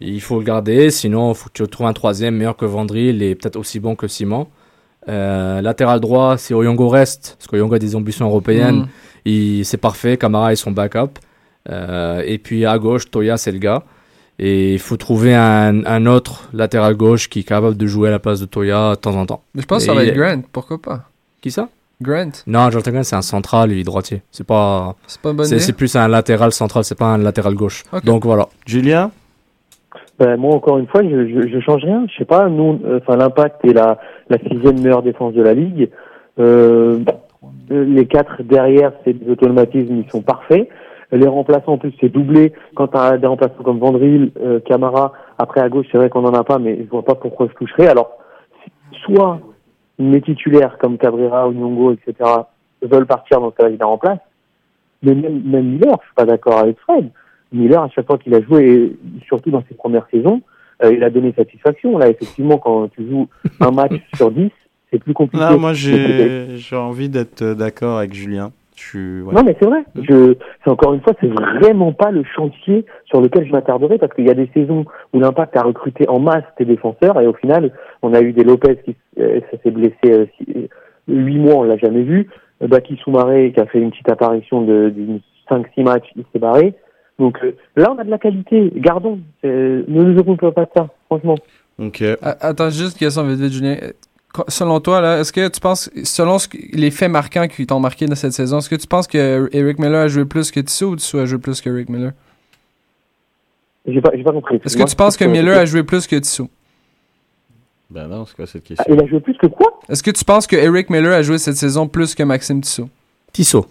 il faut le garder. Sinon, il faut que tu trouves un troisième meilleur que Vandril et peut-être aussi bon que Simon. Euh, latéral droit, si Oyongo reste, parce qu'Oyongo a des ambitions européennes, Mm. c'est parfait. Camara est son backup. Euh, et puis à gauche, Toya, c'est le gars. Et il faut trouver un, un autre latéral gauche qui est capable de jouer à la place de Toya de temps en temps. Mais je pense que ça va être Grant, pourquoi pas Qui ça? Grant, Non, Jonathan Grant, c'est un central, il est droitier. C'est pas. c'est pas C'est plus un latéral central, c'est pas un latéral gauche. Donc voilà. Julien? Ben, moi, encore une fois, je, je, je change rien. Je sais pas, nous, euh, enfin, l'impact est la, la sixième meilleure défense de la ligue. Euh, euh, les quatre derrière, c'est des automatismes, ils sont parfaits. Les remplaçants, en plus, c'est doublé. Quand tu as des remplaçants comme Vandril, euh, Camara, après à gauche, c'est vrai qu'on en a pas, mais je vois pas pourquoi je toucherais. Alors, soit mes titulaires comme Cabrera ou Nyongo, etc., veulent partir, dans ce cas-là, ils les remplacent. Mais même, même Miller, je suis pas d'accord avec Fred. Miller, à chaque fois qu'il a joué, et surtout dans ses premières saisons, euh, il a donné satisfaction. Là, effectivement, quand tu joues un match sur 10, c'est plus compliqué. Là, moi, Donc, j'ai envie d'être d'accord avec Julien. Je ouais. Non, mais c'est vrai. Je, c'est encore une fois, c'est vraiment pas le chantier sur lequel je m'attarderai parce qu'il y a des saisons où l'impact a recruté en masse des défenseurs et au final, on a eu des Lopez qui euh, s'est blessé euh, six- huit mois, on l'a jamais vu. Euh, Baki Soumaré qui a fait une petite apparition de, d'une 5-6 matchs, il s'est barré. Donc euh, là, on a de la qualité. Gardons. Euh, ne nous occupons pas de ça, franchement. Ok. A- Attends, juste une question vite vite, Julien. Selon toi, là, est-ce que tu penses, selon ce que- les faits marquants qui t'ont marqué dans cette saison, est-ce que tu penses que Eric Miller a joué plus que Tissot ou Tissot a joué plus que Eric Miller? J'ai pas, j'ai pas compris. Est-ce que tu penses que Miller a joué plus que Tissot? Ben non, c'est quoi cette Ah, question? il a joué plus que quoi? Est-ce que tu penses que Eric Miller a joué cette saison plus que Maxime Tissot? Tissot.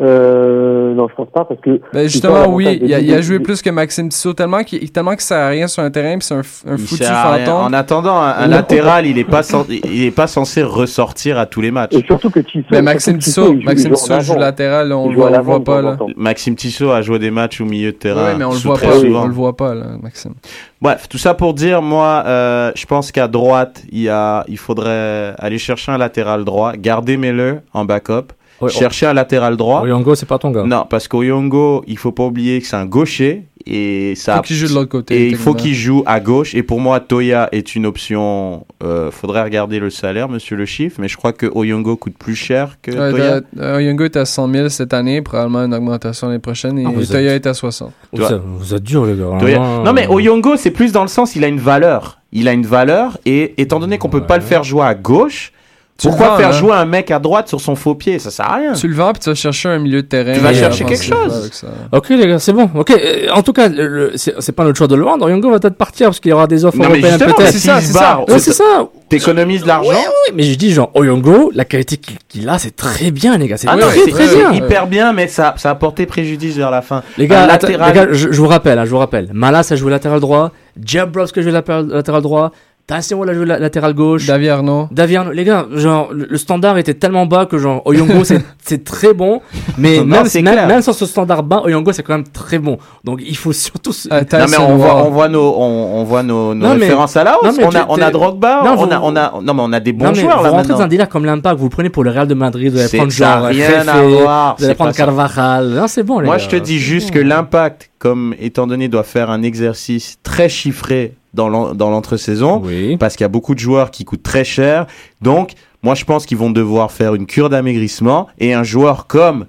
Euh, Non, je pense pas parce que. Ben justement, oui, il a, il a joué plus que Maxime Tissot, tellement qu'il tellement qu'il sert à rien sur un terrain, puis c'est un, un foutu fantôme. En attendant, un, un latéral, il est pas il est pas censé ressortir à tous les matchs. Et surtout que Tissot. Ben Maxime Tissot, Maxime Tissot joue latéral, là, on le joue voit, on voit pas, là. Maxime Tissot a joué des matchs au milieu de terrain. Oui, mais on le voit pas, souvent. on le voit pas, là, Maxime. Bref, tout ça pour dire, moi, euh, je pense qu'à droite, il, y a, il faudrait aller chercher un latéral droit, garder Miller en backup Chercher un latéral droit. Oyongo, c'est pas ton gars. Non, parce qu'Oyongo, il faut pas oublier que c'est un gaucher et ça. Faut qu'il joue de l'autre côté, Et il faut qu'il joue à gauche. Et pour moi, Toya est une option. Euh, faudrait regarder le salaire, monsieur le chiffre, mais je crois que Oyongo coûte plus cher que Ouais, Toya. euh, Oyongo est à 100 000 cette année, probablement une augmentation l'année prochaine, et Ah, Toya êtes- est à 60. Vous, êtes- vous êtes dur, les gars. Toya- Non mais euh, Oyongo, c'est plus dans le sens, il a une valeur. Il a une valeur et étant donné qu'on peut pas le faire jouer à gauche, Tu pourquoi vends, faire hein. jouer un mec à droite sur son faux pied? Ça sert à rien. Tu le vends, puis tu vas chercher un milieu de terrain. Tu vas euh, chercher quelque chose. ça. Ok les gars, c'est bon. Ok, euh, en tout cas, c'est pas notre choix de le vendre. Oyongo va peut-être partir parce qu'il y aura des offres Non mais européennes peut-être. c'est ça, c'est ça. Ouais, c'est ça. T'économises de l'argent. Ouais, ouais, mais je dis genre Oyongo, la qualité qu'il a, c'est très bien les gars. C'est Ah non, très c'est très c'est bien. hyper bien, mais ça, ça a porté préjudice vers la fin. Les gars, latéral. les gars, je, je vous rappelle, hein, je vous rappelle. Malas a joué latéral droit, Jabrovsk a joué latéral droit, Tassimo a joué la- latéral gauche. David Arnaud. David Arnaud, les gars, genre, le, standard était tellement bas que genre, Oyongo, c'est, c'est très bon, mais Non, même, même, sans ce standard bas, Oyongo, c'est quand même très bon. Donc, il faut surtout, se- Euh, Non mais on voit, on voit nos, on, on voit nos, nos Non, mais- références à la hausse. non, mais on a, on a Drogba, Non, on vous- a, on a, non mais on a des bons non, mais joueurs vous là rentrez maintenant. dans un délire comme l'impact, vous le prenez pour le Real de Madrid, vous allez prendre genre, rien à voir, vous allez prendre. Carvajal. Non, c'est bon, les Moi, gars. je te dis juste que l'impact, comme étant donné, doit faire un exercice très chiffré dans l'entre-saison, Oui. parce qu'il y a beaucoup de joueurs qui coûtent très cher. Donc, moi, je pense qu'ils vont devoir faire une cure d'amaigrissement et un joueur comme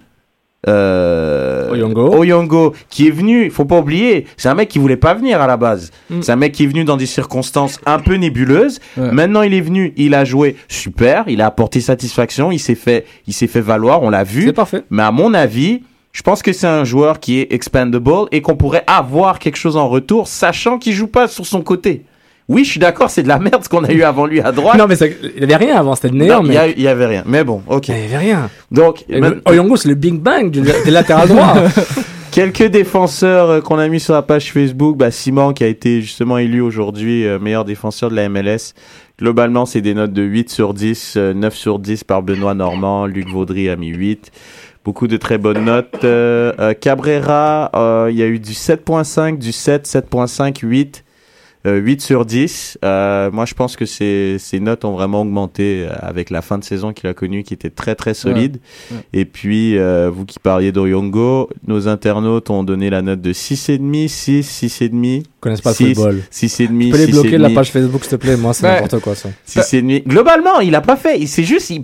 euh, Oyongo. Oyongo, qui est venu, faut pas oublier, c'est un mec qui voulait pas venir à la base. Mm. C'est un mec qui est venu dans des circonstances un peu nébuleuses. Ouais. Maintenant, il est venu, il a joué super, il a apporté satisfaction, il s'est fait, il s'est fait valoir, on l'a vu. C'est parfait. Mais à mon avis, je pense que c'est un joueur qui est expandable et qu'on pourrait avoir quelque chose en retour, sachant qu'il joue pas sur son côté. Oui, je suis d'accord, c'est de la merde ce qu'on a eu avant lui à droite. Non, mais ça- il y avait rien avant, c'était néant, il mais. y, avait rien. Mais bon, ok. Il y avait rien. Donc, man- Oyongo, c'est le Big Bang du, des latéral droit. quelques défenseurs euh, qu'on a mis sur la page Facebook. Bah, Simon qui a été justement élu aujourd'hui euh, meilleur défenseur de la MLS. Globalement, c'est des notes de 8 sur 10, euh, 9 sur 10 par Benoît Normand. Luc Vaudry a mis 8. Beaucoup de très bonnes notes. Euh, euh, Cabrera, euh, il y a eu du 7.5, du 7, 7.5, 8. euh, 8 sur 10. Euh, moi, je pense que ces, ces notes ont vraiment augmenté avec la fin de saison qu'il a connue, qui était très très solide. Ouais. Et puis, euh, vous qui parliez d'Oyongo, nos internautes ont donné la note de 6,5, 6, 6,5, Ils connaissent pas le Six. football. 6,5, Tu peux les bloquer de la 6,5, page Facebook, s'il te plaît. Moi, c'est Ouais. n'importe quoi, ça. 6,5. Globalement, il a pas fait. Il c'est juste, il,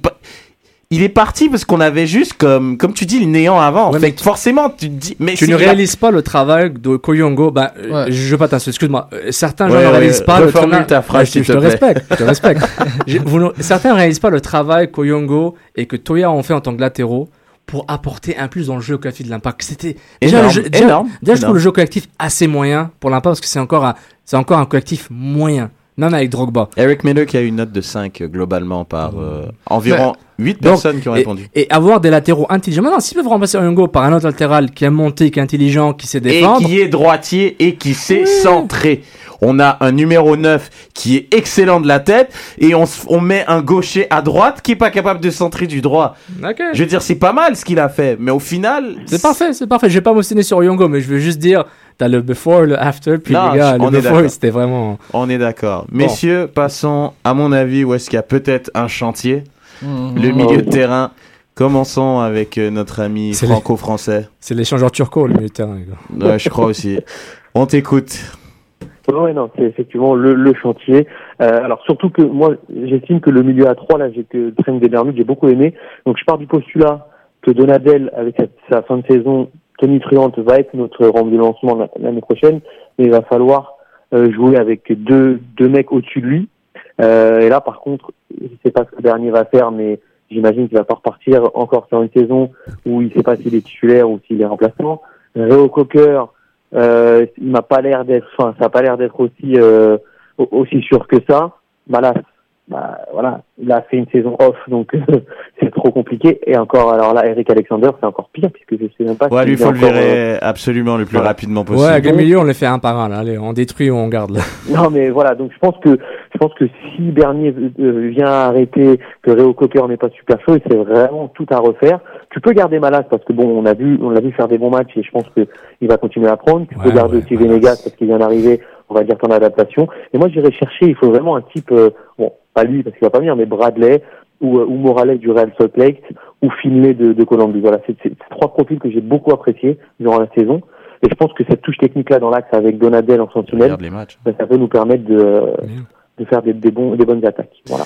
il est parti parce qu'on avait juste comme, comme tu dis, le néant avant. Ouais, fait mais que forcément, tu te dis, mais Tu ne réalises pas le travail de Koyongo. Bah, euh, Ouais. je veux pas t'insulter, excuse-moi. Euh, Certains gens Ouais, ne ouais, réalisent pas le travail. ta phrase, Ouais, je, te- je te respecte, je te respecte. J'ai- vous ne- Certains ne réalisent pas le travail Koyongo et que Toya ont fait en tant que latéraux pour apporter un plus dans le jeu collectif de l'impact. C'était déjà, énorme, le jeu- déjà- énorme, déjà, je trouve le jeu collectif assez moyen pour l'impact parce que c'est encore un, c'est encore un collectif moyen. Même avec Drogba. Eric Miller qui a une note de 5 euh, globalement par euh, environ 8 Donc, personnes qui ont et- répondu. Et, avoir des latéraux intelligents. Maintenant, s'ils peuvent remplacer Oyongo par un autre latéral qui est monté, qui est intelligent, qui sait Et défendre. qui est droitier et qui sait centrer. On a un numéro 9 qui est excellent de la tête et on, met un gaucher à droite qui est pas capable de centrer du droit. Je veux dire, c'est pas mal ce qu'il a fait, mais au final. C'est parfait, c'est parfait. Je vais pas m'ostiner sur Oyongo, mais je veux juste dire, t'as le before, le after, puis Non, les gars, on le est before, d'accord. c'était vraiment. On est d'accord. Messieurs, passons à mon avis où est-ce qu'il y a peut-être un chantier? Mhm. Le milieu de terrain. Commençons avec euh, notre ami franco-français. C'est l'échangeur turco, le milieu de terrain. Ouais, je crois aussi. On t'écoute. Ouais, non, c'est effectivement le, le chantier. Euh, alors surtout que moi, j'estime que le milieu à 3 là, j'ai que Trent Bermude, j'ai beaucoup aimé. Donc je pars du postulat que Donadel, avec sa, fin de saison, Tony Truant va être notre rampe de lancement la- l'année prochaine, mais il va falloir euh, jouer avec deux, deux mecs au-dessus de lui. Euh, et là, par contre, je sais pas ce que le dernier va faire, mais j'imagine qu'il va pas repartir encore sur une saison où il sait pas s'il est titulaire ou s'il est remplaçant. Réo Cocker, euh, il m'a pas l'air d'être, enfin, ça a pas l'air d'être aussi euh, au- aussi sûr que ça. Malas, bah voilà, il a fait une saison off, donc c'est trop compliqué. Et encore, alors là, Eric Alexander, c'est encore pire puisque je sais même pas. Ouais, lui, est faut le encore, euh, virer absolument le plus voilà. rapidement possible. Ouais, avec le milieu, on les fait un par un, là. Allez, on détruit ou on garde, là. Non, mais voilà, donc je pense que pense que si Bernier euh, vient arrêter, que Réo Cocker n'est pas super chaud, c'est vraiment tout à refaire. Tu peux garder Malas parce que bon, on a vu, on l'a vu faire des bons matchs et je pense que il va continuer à prendre. Tu peux garder ouais, aussi Venegas parce qu'il vient d'arriver, on va dire qu'en adaptation. Et moi, j'irais chercher, il faut vraiment un type, euh, bon, pas lui parce qu'il va pas venir, mais Bradley, ou, euh, ou Morales du Real Salt Lake ou Finlay de, de Colombie. Voilà, c'est trois profils que j'ai beaucoup appréciés durant la saison. Et je pense que cette touche technique là dans l'axe avec Donadel en sentinelle, ben, ça peut nous permettre de, de faire des, des, bons, des bonnes attaques. Voilà.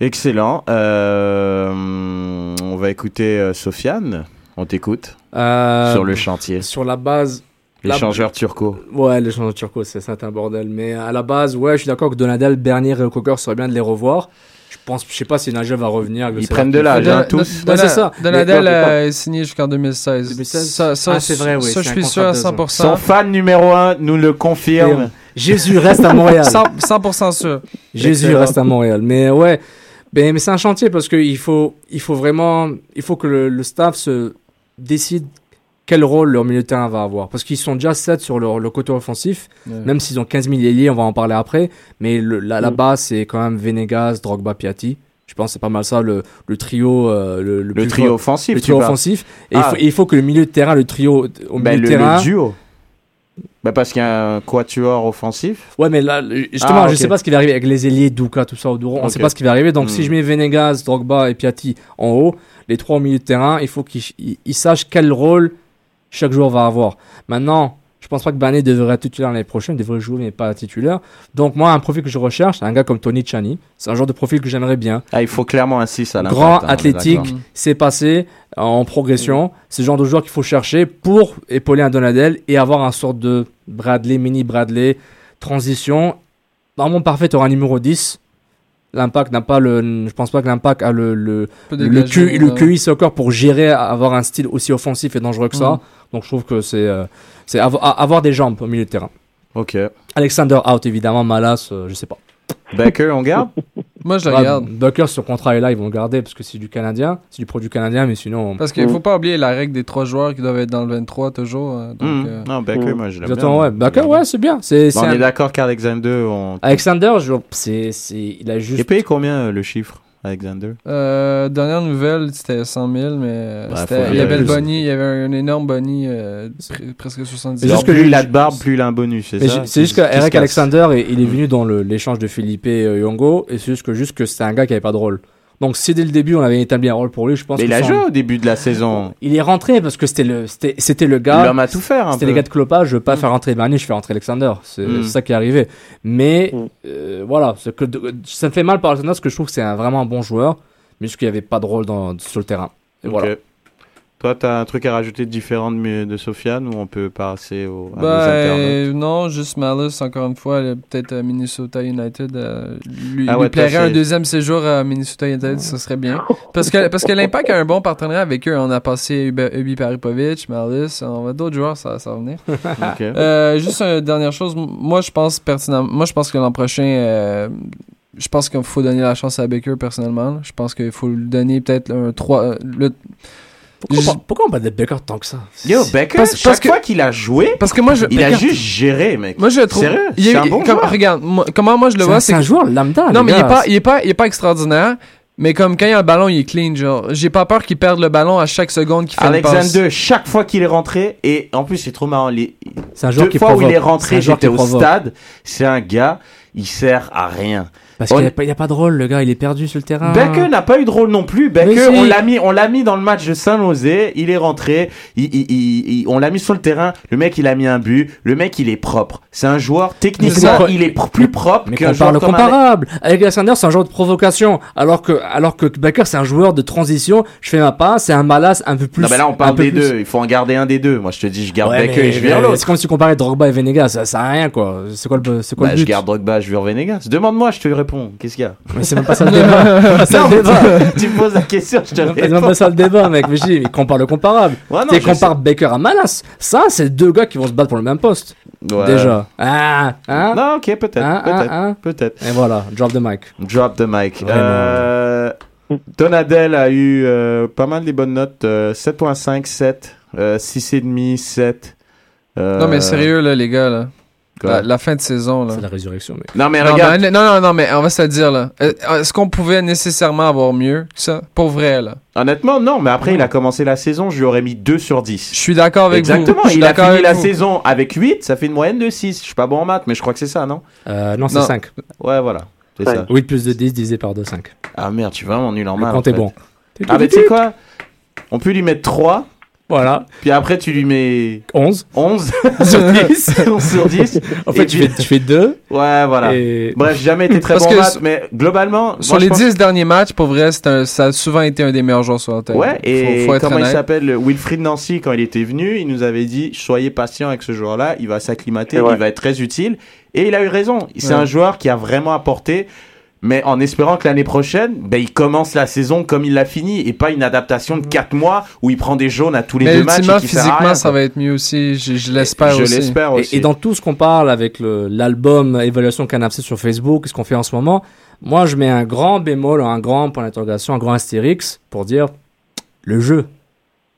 Excellent. Euh, on va écouter euh, Sofiane. On t'écoute Euh, sur le chantier. Sur la base. L'échangeur turco. Ouais, l'échangeur turco, c'est ça, c'est un bordel. Mais à la base, ouais, je suis d'accord que Donadel, Bernier et Cocker serait bien de les revoir. Je pense, je sais pas si Nagel va revenir. Ils prennent de l'âge, hein, tous. Ouais, c'est ça. Donadel Mais- euh, est signé jusqu'en 2016. 2016? Ça, ça, Ah, c'est vrai, oui, Ça, c'est je suis sûr à de deux ans. 100%. Son fan numéro un nous le confirme. Jésus reste à Montréal. 100%, 100% sûr. Jésus Excellent. reste à Montréal. Mais ouais, ben, mais c'est un chantier parce qu'il faut, il faut vraiment, il faut que le, le staff se décide quel rôle leur milieu de terrain va avoir. Parce qu'ils sont déjà 7 sur leur, le côté offensif, Ouais. même s'ils ont 15 000 ailiers, on va en parler après. Mais le, la, la Mm. base, c'est quand même Venegas, Drogba, Piatti. Je pense que c'est pas mal ça, le, le trio. euh, le, trio fort- offensif, Le trio offensif. Et Ah. il, faut, et il faut que le milieu de terrain, le trio au Ben, milieu le, de terrain. le duo. Ben, parce qu'il y a un quatuor offensif. Ouais, mais là, justement, Ah, je ok. sais pas ce qui va arriver avec les ailiers, Douka, tout ça, Oduro. On Ok. sait pas ce qui va arriver. Donc, Hmm. si je mets Venegas, Drogba et Piatti en haut, les trois au milieu de terrain, il faut qu'ils ils- ils sachent quel rôle chaque joueur va avoir. Maintenant, je pense pas que Bané devrait être titulaire l'année prochaine, il devrait jouer, mais pas titulaire. Donc, moi, un profil que je recherche, c'est un gars comme Tony Chani. C'est un genre de profil que j'aimerais bien. Ah, il faut clairement un 6 à l'impact. Grand, hein, athlétique, c'est passé en progression. C'est le genre de joueur qu'il faut chercher pour épauler un Donadel et avoir un sorte de Bradley, mini Bradley, transition. Dans mon parfait, tu auras un numéro 10. L'impact n'a pas le. Je pense pas que l'impact a le, le, le, dégager, Q- le ouais. QI soccer pour gérer, avoir un style aussi offensif et dangereux que ça. Mhm. Donc je trouve que c'est euh, c'est avoir des jambes au milieu de terrain. Ok. Alexander out évidemment, Malas, euh, je sais pas. Becker, on garde? Moi, je le Ouais, regarde. Bucker, son contrat est là, ils vont le garder parce que c'est du Canadien, c'est du produit canadien, mais sinon. Parce qu'il faut pas oublier la règle des trois joueurs qui doivent être dans le 23 toujours. euh, donc, euh, Non, Becker, moi, je l'aime bien. Exactement, ouais. Bucker, ouais, c'est bien. C'est, Bon, c'est on un- est d'accord qu'Alexander, on... Alexander, je... c'est, c'est... il a juste. il est payé combien le chiffre, Alexander? Euh, dernière nouvelle, c'était 100 000, mais euh, faut il y avait le bonnie, il y avait un énorme bonnie, euh, pre- presque 70 C'est 000. juste que plus lui, il a de barbe, plus il a un bonus, c'est Mais ça? ju- c'est juste Qui se qu'Eric casse. Alexander, il, il est venu dans le- l'échange de Philippe et euh, Yongo, et c'est juste que, juste que c'était un gars qui avait pas de rôle. Donc si dès le début on avait établi un rôle pour lui, je pense Mais que il a joué au début de la saison. Il est rentré parce que c'était le, c'était, c'était le gars. L'homme à tout faire, un C'était les gars de Clopas, je veux pas faire rentrer Barney, je fais rentrer Alexander. C'est Mm. ça qui est arrivé. Mais Mm. euh, voilà, c'est que de- ça me fait mal par Alexander parce que je trouve que c'est un, vraiment un bon joueur, mais juste qu'il n'y avait pas de rôle dans, sur le terrain. Et voilà. Toi, t'as un truc à rajouter de différent de, de Sofiane ou on peut passer au, à internautes euh, non, juste Malice, encore une fois, peut-être Minnesota United. euh, lui, Ah ouais, plairait un deuxième séjour à Minnesota United, ce serait bien. Parce que, parce que l'Impact a un bon partenariat avec eux. On a passé Ubi, Paripovic, Malice, on va d'autres joueurs, ça, ça va venir. Euh, juste une dernière chose, moi je pense pertinemment, moi je pense que l'an prochain, euh, je pense qu'il faut donner la chance à Baker personnellement. Je pense qu'il faut lui donner peut-être un 3. euh, le- Pourquoi, Je- pourquoi on bat des Becker tant que ça Yo, Becker, Parce- chaque parce que- fois qu'il a joué, Parce que moi je. il a Baker- juste géré, mec. Moi je le trouve. Sérieux, il est- c'est un bon comme- joueur. Regarde, moi- comment moi je le vois, c'est c'est un joueur lambda. Non, mais il est pas, il est pas, il est pas extraordinaire. Mais comme quand il y a le ballon, il est clean. Genre, j'ai pas peur qu'il perde le ballon à chaque seconde qu'il fait une passe. Alexander, chaque fois qu'il est rentré, et en plus, c'est trop marrant. Les... C'est un joueur Deux qui fois où il provoque. est rentré, j'étais au provoque. stade. C'est un gars, il sert à rien. Parce On- qu'il n'y a, pas- il y a pas de rôle, le gars, il est perdu sur le terrain. Becker n'a pas eu de rôle non plus. Becker, si. on l'a mis, on l'a mis dans le match de Saint-Nosé. Il est rentré. Il, il- il- il- on l'a mis sur le terrain. Le mec, il a mis un but. Le mec, il est propre. C'est un joueur techniquement, il est pr- plus propre Mais qu'un joueur parle comme comparable. Avec Alexander, c'est un joueur de provocation. Alors que, alors que Becker, c'est un joueur de transition. Je fais ma passe, c'est un malas un peu plus. Non, mais là, on un parle des plus- deux. Il faut en garder un des deux. Moi, je te dis, je garde Ouais, Becker mais- et je vire mais l'autre. C'est comme si tu comparais Drogba et Venegas. Ça sert à rien, quoi. C'est quoi le, c'est quoi Bah, le je but? garde Drogba, je vire Venegas. Demande-moi, je te réponds. Qu'est-ce qu'il y a Mais c'est même pas ça le débat. Ça le tu, me poses la question, je te C'est même réponds. pas ça le débat, mec. Mais je dis, mais compare le comparable. Ouais, non, tu compares Baker à Malas. Ça, c'est deux gars qui vont se battre pour le même poste. Ouais. Déjà. Ah, hein? Non, ok, peut-être, Hein, peut-être, hein, hein. peut-être. Et voilà, drop the mic. Drop the mic. Vraiment. Euh, Donadel a eu euh, pas mal des bonnes notes. euh, 7.5, 7, euh, 6,5, 7. euh, Non, mais sérieux, là, les gars, là. La, la fin de saison, là. C'est la résurrection, mec. Non, mais Non, regarde. mais, non, non, non, mais on va se le dire, là. Euh, Est-ce qu'on pouvait nécessairement avoir mieux que ça? Pour vrai, là. Honnêtement, non, mais après, il a commencé la saison, je lui aurais mis 2 sur 10. Je suis d'accord avec Exactement, vous. Je suis il a d'accord fini la vous. saison avec 8, ça fait une moyenne de 6. Je suis pas bon en maths, mais je crois que c'est ça, non? Euh, non, c'est Non. 5. Ouais, voilà. C'est ça. 8 plus de 10 divisé par 2, 5. Ah merde, tu es vraiment nul en maths. est fait. bon. Ah, mais tu sais quoi? On peut lui mettre 3. Voilà. Puis après, tu lui mets 11. 11 sur 10. 11 sur 10. En fait, tu puis- fais, tu fais 2. Ouais, voilà. Et- Bref, j'ai jamais été très Parce bon sur- mais globalement. Sur moi, les pense- 10 derniers matchs, pour vrai, c'est un- ça a souvent été un des meilleurs joueurs sur la terre. Ouais, et faut, faut être comment il s'appelle Wilfried Nancy, quand il était venu, il nous avait dit soyez patient avec ce joueur-là, il va s'acclimater, vrai. il va être très utile. Et il a eu raison. C'est Ouais. un joueur qui a vraiment apporté, mais en espérant que l'année prochaine, ben, il commence la saison comme il l'a fini et pas une adaptation de 4 mois où il prend des jaunes à tous les Mais deux matchs. à physiquement, rien, ça va être mieux aussi. Je, je l'espère Je aussi. l'espère aussi. et dans tout ce qu'on parle avec l'album Évaluation Canapsé sur Facebook, ce qu'on fait en ce moment, moi je mets un grand bémol, un grand point d'interrogation, un grand astérix pour dire le jeu.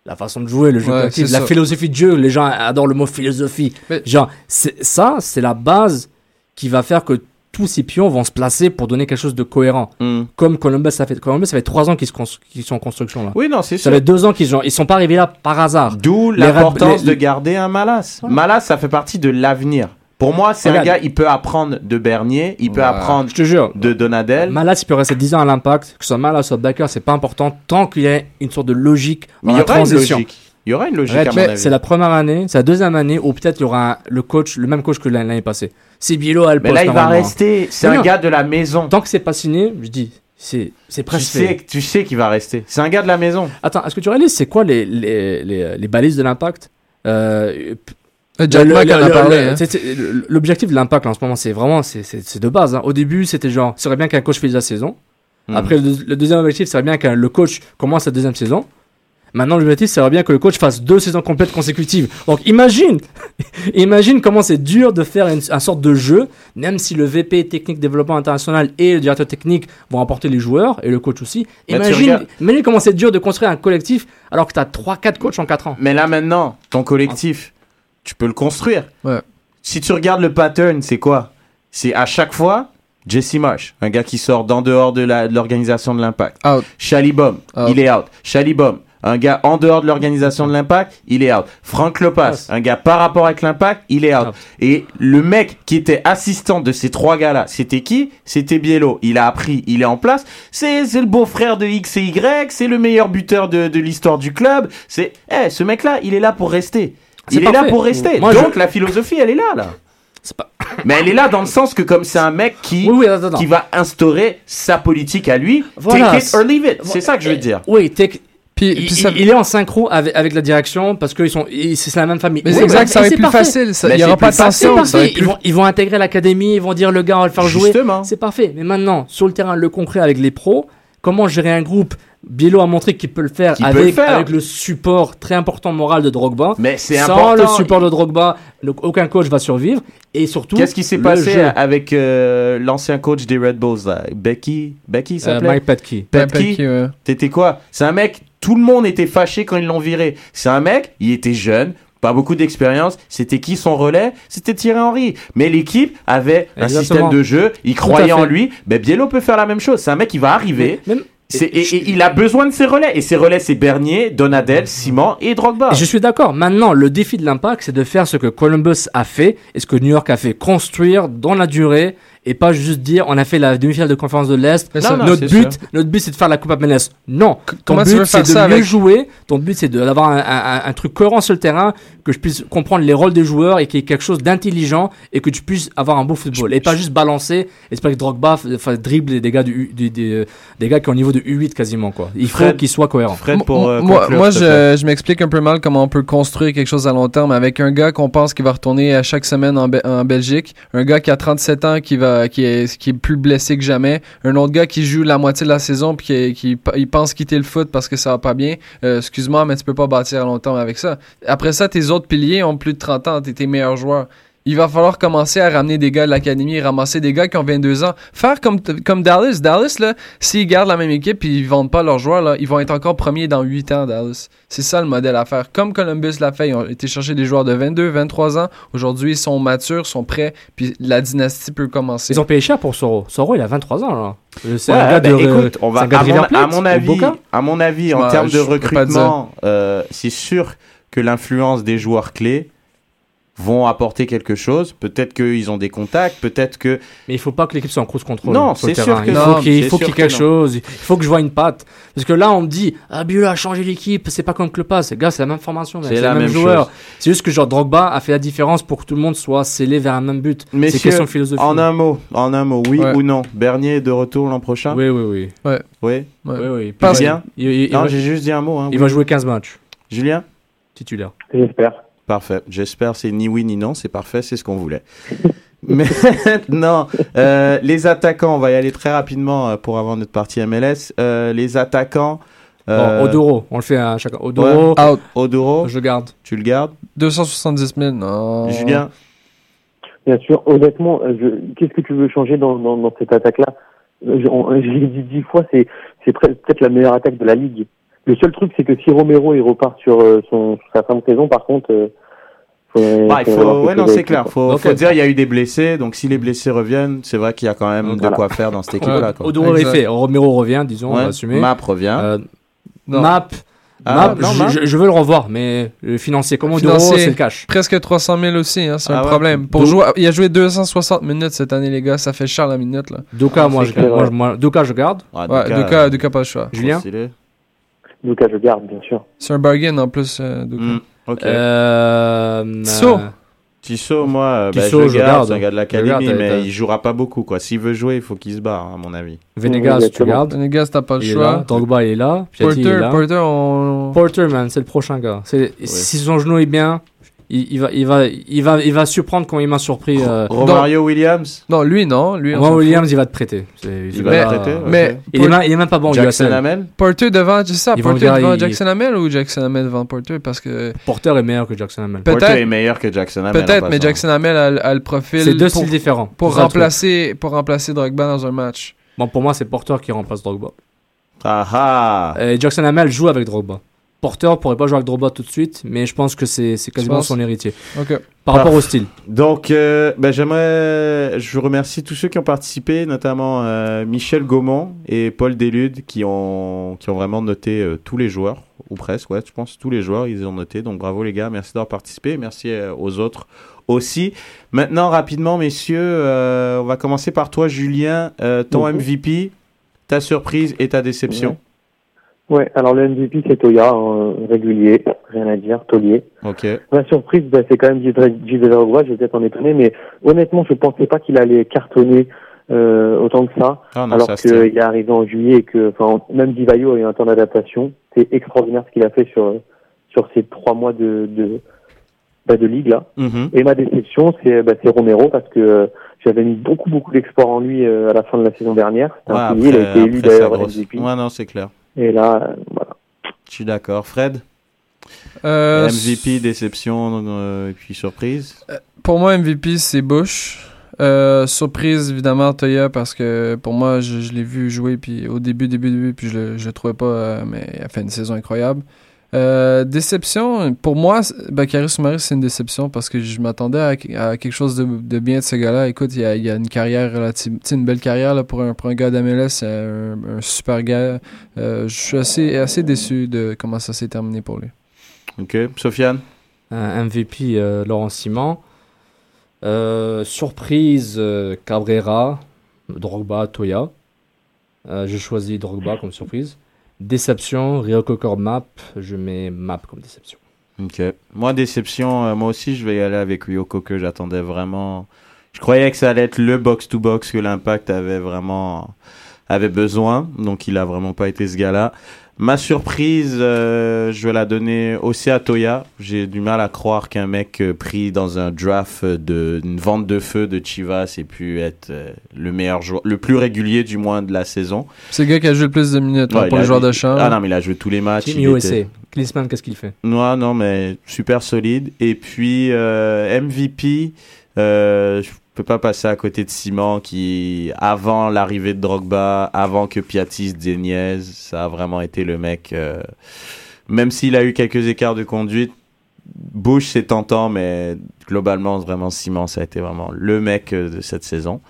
La façon de jouer, le jeu Ouais, collectif, la ça. philosophie de jeu, les gens adorent le mot philosophie. Mais- Genre, c'est- ça, c'est la base qui va faire que tous ces pions vont se placer pour donner quelque chose de cohérent. Hmm. Comme Columbus, ça fait, Columbus, ça fait trois ans qu'ils sont en construction là. Oui, non, c'est Ça sûr. fait deux ans qu'ils sont, ils sont pas arrivés là par hasard. D'où l'importance les- de garder un Malas. Voilà. Malas, ça fait partie de l'avenir. Pour moi, c'est un gars, il peut apprendre de Bernier, il peut Ouais. apprendre Je te jure, de Donadel. Malas, il peut rester 10 ans à l'impact, que ce soit Malas, soit Baker, c'est pas important tant qu'il y a une sorte de logique il y la aura une transition. logique. Il y aura une logique, Arrête, à mon avis. c'est la première année, c'est la deuxième année où peut-être il y aura un- le coach, le même coach que l'année passée. C'est à le Mais là, il va rester. C'est un non. gars de la maison. Tant que c'est pas signé, je dis, c'est c'est Tu presque sais, fait. tu sais qu'il va rester. C'est un gars de la maison. Attends, est-ce que tu réalises c'est quoi les, les, les, les balises de l'impact? Euh, Jack le- Mack en a parlé. hein. L'objectif de l'impact là, en ce moment, c'est vraiment c'est- c'est c'est de base. hein. Au début, c'était genre, il serait bien qu'un coach finisse la saison. Hmm. Après, le, le deuxième objectif, serait bien que le coach commence la deuxième saison. Maintenant, l'objectif, serait bien que le coach fasse deux saisons complètes consécutives. Donc, imagine, imagine comment c'est dur de faire une, un sorte de jeu, même si le VP technique développement international et le directeur technique vont apporter les joueurs et le coach aussi. Imagine, regardes- imagine comment c'est dur de construire un collectif alors que tu as 3-4 coachs en 4 ans. Mais là, maintenant, ton collectif, tu peux le construire. Ouais. Si tu regardes le pattern, c'est quoi? C'est à chaque fois Jesse Marsh, un gars qui sort d'en dehors de l'organisation de l'impact. Out. Shalibom, Out. il est out. Shalibom, un gars en dehors de l'organisation de l'impact, il est out. Frank Lopas, un gars par rapport avec l'impact, il est out. Et le mec qui était assistant de ces trois gars-là, c'était qui? C'était Biello. Il a appris, il est en place. C'est le beau-frère de X et Y, c'est le meilleur buteur de, de l'histoire du club. C'est, eh, ce mec-là, il est là pour rester. Il est là pour rester. Moi, Donc je- la philosophie, elle est là, là. Pas... Mais elle est là dans le sens que comme c'est un mec qui, Oui, oui, attends, attends. qui va instaurer sa politique à lui, Voilà. take it or leave it. C'est ça que je veux dire. Oui, take- Puis, il, puis ça- il- il est en synchro avec, avec la direction parce que ils sont, ils- c'est la même famille. mais Oui, c'est exact, ça être plus parfait. facile. ça- Il n'y aura c'est pas de tension. Ils, vont, ils vont intégrer l'académie, ils vont dire le gars, on va le faire jouer. C'est parfait. Mais maintenant, sur le terrain, le concret avec les pros, comment gérer un groupe? Bielo a montré qu'il peut le faire, Qu'il peut avec, le faire. avec le support très important moral de Drogba. Mais c'est Sans important. le support de Drogba, le- aucun coach va survivre. Et surtout, Qu'est-ce qui s'est passé jeu. avec euh, l'ancien coach des Red Bulls, là? Becky, Becky, ça Euh, s'appelait? Mike. Petke? Petke, ouais. T'étais quoi? C'est un mec, tout le monde était fâché quand ils l'ont viré. C'est un mec, il était jeune, pas beaucoup d'expérience. C'était qui son relais? C'était Thierry Henry. Mais l'équipe avait un système de jeu, il croyait en lui. Ben Biello peut faire la même chose. C'est un mec qui va arriver. Même- et, et il a besoin de ses relais. Et ses relais, c'est Bernier, Donadel, Simon et Drogba. Et je suis d'accord. Maintenant, le défi de l'impact, c'est de faire ce que Columbus a fait et ce que New York a fait. Construire dans la durée et pas juste dire on a fait la demi-finale de conférence de l'Est. Non, non, notre, but, sûr. notre but, c'est de faire la Coupe à MLS. Non. Ton comment tu but, veux c'est faire de ça mieux avec- jouer. Ton but, c'est de- d'avoir un, un- un truc cohérent sur le terrain, que je puisse comprendre les rôles des joueurs et qu'il y ait quelque chose d'intelligent et que tu puisses avoir un beau football. et pas juste balancer, espérer que Drogba dribble des gars, du, U- des, des, gars qui ont au niveau de U8 quasiment. quoi. Il faut Fred- qu'ils soient cohérents. Fred, pour euh, moi, conclure, moi je, je m'explique un peu mal comment on peut construire quelque chose à long terme avec un gars qu'on pense qu'il va retourner à chaque semaine en, Be- en Belgique, un gars qui a 37 ans qui va qui est qui est plus blessé que jamais, un autre gars qui joue la moitié de la saison puis qui, qui il pense quitter le foot parce que ça va pas bien. Euh, excuse-moi mais tu peux pas bâtir à long terme avec ça. Après ça tes autres piliers ont plus de 30 ans, t'es tes meilleurs joueurs. Il va falloir commencer à ramener des gars de l'académie, ramasser des gars qui ont 22 ans. Faire comme, comme Dallas. Dallas, là, s'ils gardent la même équipe et ils vendent pas leurs joueurs, là, ils vont être encore premiers dans 8 ans, Dallas. C'est ça le modèle à faire. Comme Columbus l'a fait, ils ont été chercher des joueurs de 22, 23 ans. Aujourd'hui, ils sont matures, sont prêts, puis la dynastie peut commencer. Ils ont payé cher pour Soro. Soro, il a 23 ans, là. C'est Ouais, un gars ben, de, écoute, on va, un gars à, de mon, Plate, à mon avis, à mon avis, en Ouais, termes de recrutement, euh, c'est sûr que l'influence des joueurs clés vont apporter quelque chose. Peut-être qu'ils ont des contacts, peut-être que. Mais il faut pas que l'équipe soit en cruise control. Non, le c'est sûr que il non, faut qu'il il c'est faut qu'il y ait quelque que chose. Il faut que je vois une patte. Parce que là, on me dit, ah, a changé l'équipe, c'est pas comme Klopas. Les gars, c'est la même formation, C'est c'est la le même joueur. chose. C'est juste que genre Drogba a fait la différence pour que tout le monde soit scellé vers un même but. C'est Messieurs, question de philosophie. en un mot, en un mot, oui Ouais. ou non Bernier est de retour l'an prochain Oui, oui, oui. Ouais. Oui. Ouais. Oui, oui. Parce- Julien Il, il- il Non, va, j'ai juste dit un mot. Hein, il oui. va jouer 15 matchs. Julien Titulaire. J'espère. Parfait. J'espère c'est ni oui ni non, c'est parfait, c'est ce qu'on voulait. Mais non, euh, les attaquants, on va y aller très rapidement euh, pour avoir notre partie MLS. Euh, les attaquants. euh, Bon, Odoro, on le fait à chacun. Odoro, Out. Odoro, je le garde. tu le gardes? 270 000, non. Julien? Bien sûr, honnêtement, euh, je- qu'est-ce que tu veux changer dans, dans, dans cette attaque-là? Je- l'ai dit dix fois, c'est peut-être la meilleure attaque de la ligue. Le seul truc, c'est que si Romero il repart sur, euh, son, sa fin de saison, par contre, euh, Bah, faut, ouais, non, c'est clair. Faut, Donc, faut euh, dire, il y a eu des blessés. Donc, si les blessés reviennent, c'est vrai qu'il y a quand même de quoi faire dans cette équipe-là. Odoro est fait. Romero revient, disons, on va assumer. Map revient. Euh. Map, Ah, Map, non, je, Map. je- je veux le revoir, mais le financier comme Odoro, Financier. c'est le cash. Presque 300 000 aussi, hein, c'est Ah un ouais. problème. Pour jouer, il a joué 260 minutes cette année, les gars, ça fait cher la minute, là. Doka, Ah, moi, je, moi, je- moi, Doka, je garde. Ouais, Duka, Duka, Duka, pas le choix. Julien. Lucas, je garde, bien sûr. C'est un bargain en plus, euh. Hmm, Ok. Euh, Tissot. euh, Tissot, moi, euh, bah, Tissot, je je garde, garde. c'est un gars de Je l'académie, mais t'as- il jouera pas beaucoup, quoi. S'il veut jouer, il faut qu'il se barre, à mon avis. Venegas, tu gardes. Gars, t'as pas le Il choix. Drogba, il est là. Piatti, il est Porter, là. Porter, on... Porter, man, c'est le prochain gars. C'est, Si son genou est bien, il, il va, il, va, il, va, il va surprendre quand il m'a surpris. Euh, Romario Williams? Non, lui, non. Lui, s'en Williams, il va te prêter. Il va- le prêter, Mais. Il est, même, il est même pas bon, Jackson. Hamel? Porter devant, c'est ça, Porter dire, devant il- Jackson Hamel ou Jackson Hamel devant Porter? Parce que Porter est meilleur que Jackson Hamel. Peut-être. Porter est meilleur que Jackson Hamel. peut-être, mais. Jackson Hamel a, a le profil C'est deux pour, styles différents. pour remplacer pour remplacer Drogba dans un match. Bon, pour moi, c'est Porter qui remplace Drogba. Ah ah Et Jackson Hamel joue avec Drogba. Porter pourrait pas jouer avec Drogba tout de suite, mais je pense que c'est c'est quasiment son héritier. Par rapport au style. Donc, euh, ben, j'aimerais, je remercie tous ceux qui ont participé, notamment euh, Michel Gaumont et Paul Delude, qui ont, qui ont vraiment noté euh, tous les joueurs, ou presque, ouais, je pense tous les joueurs, ils ont noté. Donc, bravo les gars, merci d'avoir participé, merci euh, aux autres aussi. Maintenant, rapidement, messieurs, euh, on va commencer par toi, Julien, Euh, ton. MVP, ta surprise et ta déception. Ouais, alors le MVP, c'est Toya, hein, régulier, rien à dire, taulier. Ok. Ma surprise, bah, c'est quand même Gilles Drogba, je vais peut-être en étonner, mais honnêtement, je pensais pas qu'il allait cartonner euh, autant que ça, Ah non, alors qu'il est arrivé en juillet et que, enfin, même Divayo a eu un temps d'adaptation. C'est extraordinaire ce qu'il a fait sur sur ces trois mois de de, bah, de ligue là. Mhm. Et ma déception, c'est bah, c'est Romero parce que euh, j'avais mis beaucoup beaucoup d'espoir en lui euh, à la fin de la saison dernière. Ouais, un il a été élu d'ailleurs MVP. Ouais, non, c'est clair. Et là, euh, voilà. Je suis d'accord. Fred Euh, MVP, déception euh, et puis surprise. Pour moi, MVP, c'est Bush. Euh, surprise, évidemment, Toya, parce que pour moi, je, je l'ai vu jouer puis au début, début, début, puis je le, je le trouvais pas, euh, mais il a fait une saison incroyable. Euh, déception, pour moi, Bakary Soumaré, c'est une déception parce que je m'attendais à, à quelque chose de, de bien de ce gars-là. Écoute, il a, il a une carrière relative, une belle carrière là, pour, un, pour un gars d'MLS, c'est un, un super gars. Euh, je suis assez, assez déçu de comment ça s'est terminé pour lui. Ok. Sofiane? Un MVP, euh, Laurent Simon. Euh, surprise, euh, Cabrera, Drogba, Toya. Euh, J'ai choisi Drogba comme surprise. Déception, Ryoko Core Map. Je mets Map comme déception. Ok. Moi, déception, euh, moi aussi, je vais y aller avec Ryoko que j'attendais vraiment. Je croyais que ça allait être le box-to-box que l'Impact avait vraiment avait besoin. Donc, il a vraiment pas été ce gars-là. Ma surprise, euh, je vais la donner aussi à Toya. J'ai du mal à croire qu'un mec euh, pris dans un draft de une vente de feu de Chivas ait pu être euh, le meilleur joueur, le plus régulier du moins de la saison. C'est le gars qui a joué le plus de minutes là, Ouais, pour les joueurs de champ. Ah non, mais il a joué tous les matchs. Team USA. était- Klinsmann, qu'est-ce qu'il fait? Non, non, mais super solide. Et puis euh, MVP, euh, je peux pas passer à côté de Simon qui, avant l'arrivée de Drogba, avant que Piatti se déniaise, ça a vraiment été le mec. euh, même s'il a eu quelques écarts de conduite, Bush c'est tentant, mais globalement vraiment Simon ça a été vraiment le mec euh, de cette saison.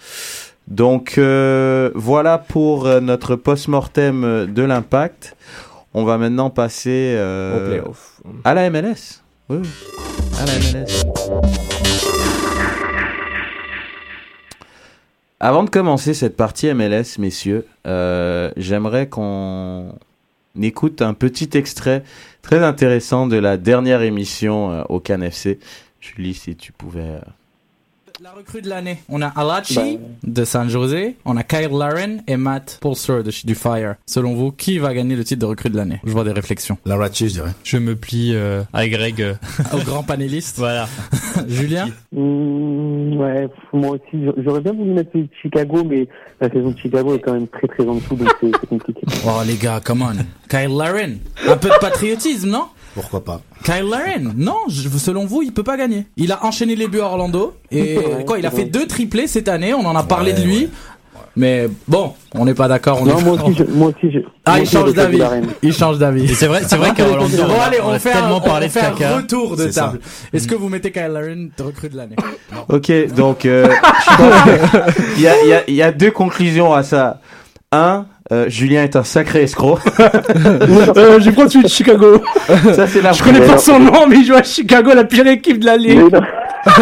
Donc euh, voilà pour euh, notre post-mortem euh, de l'impact. On va maintenant passer euh, Au playoff. à la MLS. Oui. à la MLS. Avant de commencer cette partie MLS, messieurs, euh, j'aimerais qu'on écoute un petit extrait très intéressant de la dernière émission euh, au Can FC. Julie, si tu pouvais. euh, La recrue de l'année. On a Alachi de San Jose, on a Kyle Laren et Matt Pulser de, du Fire. Selon vous, qui va gagner le titre de recrue de l'année? Je vois des réflexions. Larachi, je dirais. Je me plie euh, à Greg. euh. Au grand panéliste. voilà. Julien? Mm, ouais, moi aussi, j'aurais bien voulu mettre Chicago, mais la saison de Chicago est quand même très très en dessous, donc c'est c'est compliqué. Oh les gars, come on. Kyle Laren. Un peu de patriotisme, non? Pourquoi pas Kyle Laren, non, je- selon vous, il peut pas gagner. Il a enchaîné les buts à Orlando et quoi, il a fait deux triplés cette année, on en a parlé Ouais, de lui. Mais bon, on n'est pas d'accord. on Non, est- moi aussi, je, moi aussi, je, Ah, il change d'avis. Il change d'avis. C'est vrai, c'est vrai qu'à Orlando, Bon, on a- allez, on on, a fait, tellement un, parlé on de caca. retour de table. Est-ce que vous mettez Kyle Laren de recrue de l'année? Ok, donc euh, il y a, y, a, y a deux conclusions à ça. Un, euh, Julien est un sacré escroc. Euh, J'ai pris celui de Chicago. Ça, c'est la Je connais pas son nom, mais il joue à Chicago, la pire équipe de la Mais, ligue.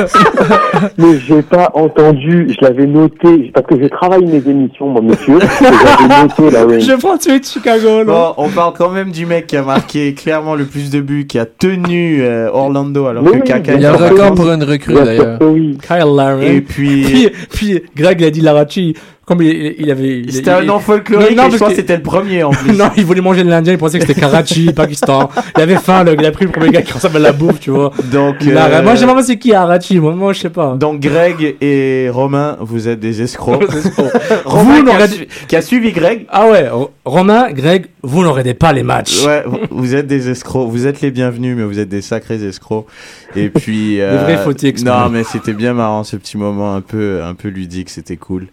mais j'ai pas entendu, je l'avais noté, parce que je travaille mes émissions, moi, monsieur, noté la. Je prends celui de Chicago, là. Bon, on parle quand même du mec qui a marqué clairement le plus de buts, qui a tenu euh, Orlando alors Mais que oui, Kaka Il y a le record pour une recrue d'ailleurs. oui. Kyle Laren. Et puis, Puis, puis Greg il a dit Larachi, comme il, il avait. c'était un nom folklorique Non, je crois que- c'était le premier en plus. non, il voulait manger de l'Indien, il pensait que c'était Karachi, Pakistan. Il avait faim, le, il a pris le premier gars qui ressemble à la bouffe, tu vois. Donc, Lara- euh, Moi, je sais pas c'est qui Arachi, moi, moi, je sais pas. donc Greg et Romain, vous êtes des escrocs. Vous qui a, qui suivi Greg. Ah ouais, Ro- Romain, Greg, vous n'aurez pas les matchs. Ouais, vous- êtes des escrocs. Vous êtes les bienvenus, mais vous êtes des sacrés escrocs. Et puis, euh, vrais fautis exprès. non, mais c'était bien marrant ce petit moment un peu, un peu ludique. C'était cool.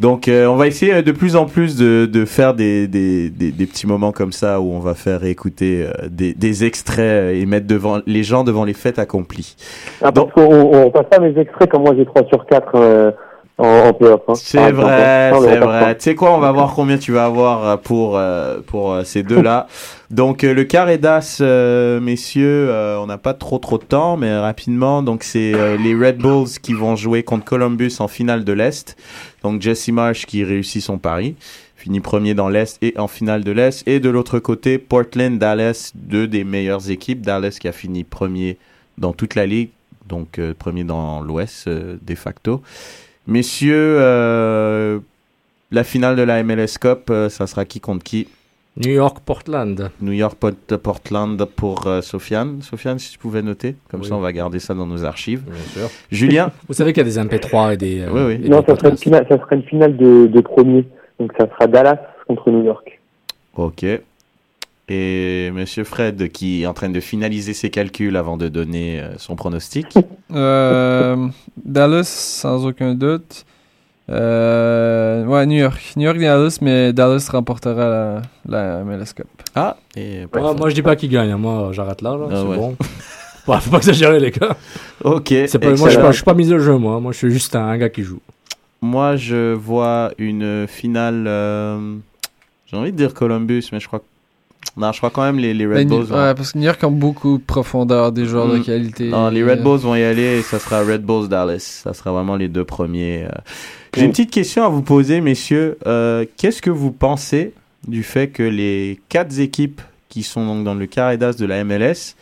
Donc, euh, on va essayer de plus en plus de, de faire des, des, des, des petits moments comme ça où on va faire écouter euh, des, des extraits euh, et mettre devant les gens devant les fêtes accomplies. Ah, parce qu'on on passe pas mes extraits comme moi j'ai 3 sur 4 euh, en, en playoff. Hein, C'est vrai, le c'est vrai. Tu sais quoi, on va voir combien tu vas avoir euh, pour euh, pour euh, ces deux-là. Donc le carré d'as, euh, messieurs, euh, on n'a pas trop trop de temps, mais rapidement. Donc c'est les Red Bulls qui vont jouer contre Columbus en finale de l'Est. Donc Jesse Marsh qui réussit son pari, finit premier dans l'Est et en finale de l'Est. Et de l'autre côté, Portland, Dallas, deux des meilleures équipes. Dallas qui a fini premier dans toute la ligue, donc euh, premier dans l'Ouest euh, de facto. Messieurs, euh, la finale de la MLS Cup, euh, ça sera qui contre qui? New York, Portland. New York, Port- Portland pour euh, Sofiane. Sofiane, si tu pouvais noter, comme Oui. ça on va garder ça dans nos archives. Bien sûr. Julien? Vous savez qu'il y a des MP3 et des. euh, Oui, oui. et des Non, ça serait, une podcasts. finale, ça serait une finale de, de premier. Donc ça sera Dallas contre New York. Ok. Et Monsieur Fred qui est en train de finaliser ses calculs avant de donner euh, son pronostic. Euh, Dallas, sans aucun doute. Euh, ouais, New York. New York, Dallas, mais Dallas remportera la, la MLS Cup. Ah, et Ouais, moi, je dis pas qui gagne. hein. Moi, j'arrête là. là. Ah c'est ouais. bon. Ouais, faut pas exagérer, les gars. Ok. C'est pas, moi, je suis pas, je suis pas mis au jeu, moi. Moi, je suis juste un, gars qui joue. Moi, je vois une finale. euh, J'ai envie de dire Columbus, mais je crois. Non, je crois quand même les, les Red Ben, Bulls. vont- ouais, parce que New York a beaucoup de profondeur, des joueurs de Mm. qualité. Non, les Red Euh, Bulls vont y aller et ça sera Red Bulls Dallas. Ça sera vraiment les deux premiers. euh. J'ai une petite question à vous poser, messieurs. Euh, Qu'est-ce que vous pensez du fait que les quatre équipes qui sont donc dans le carré d'as de la MLS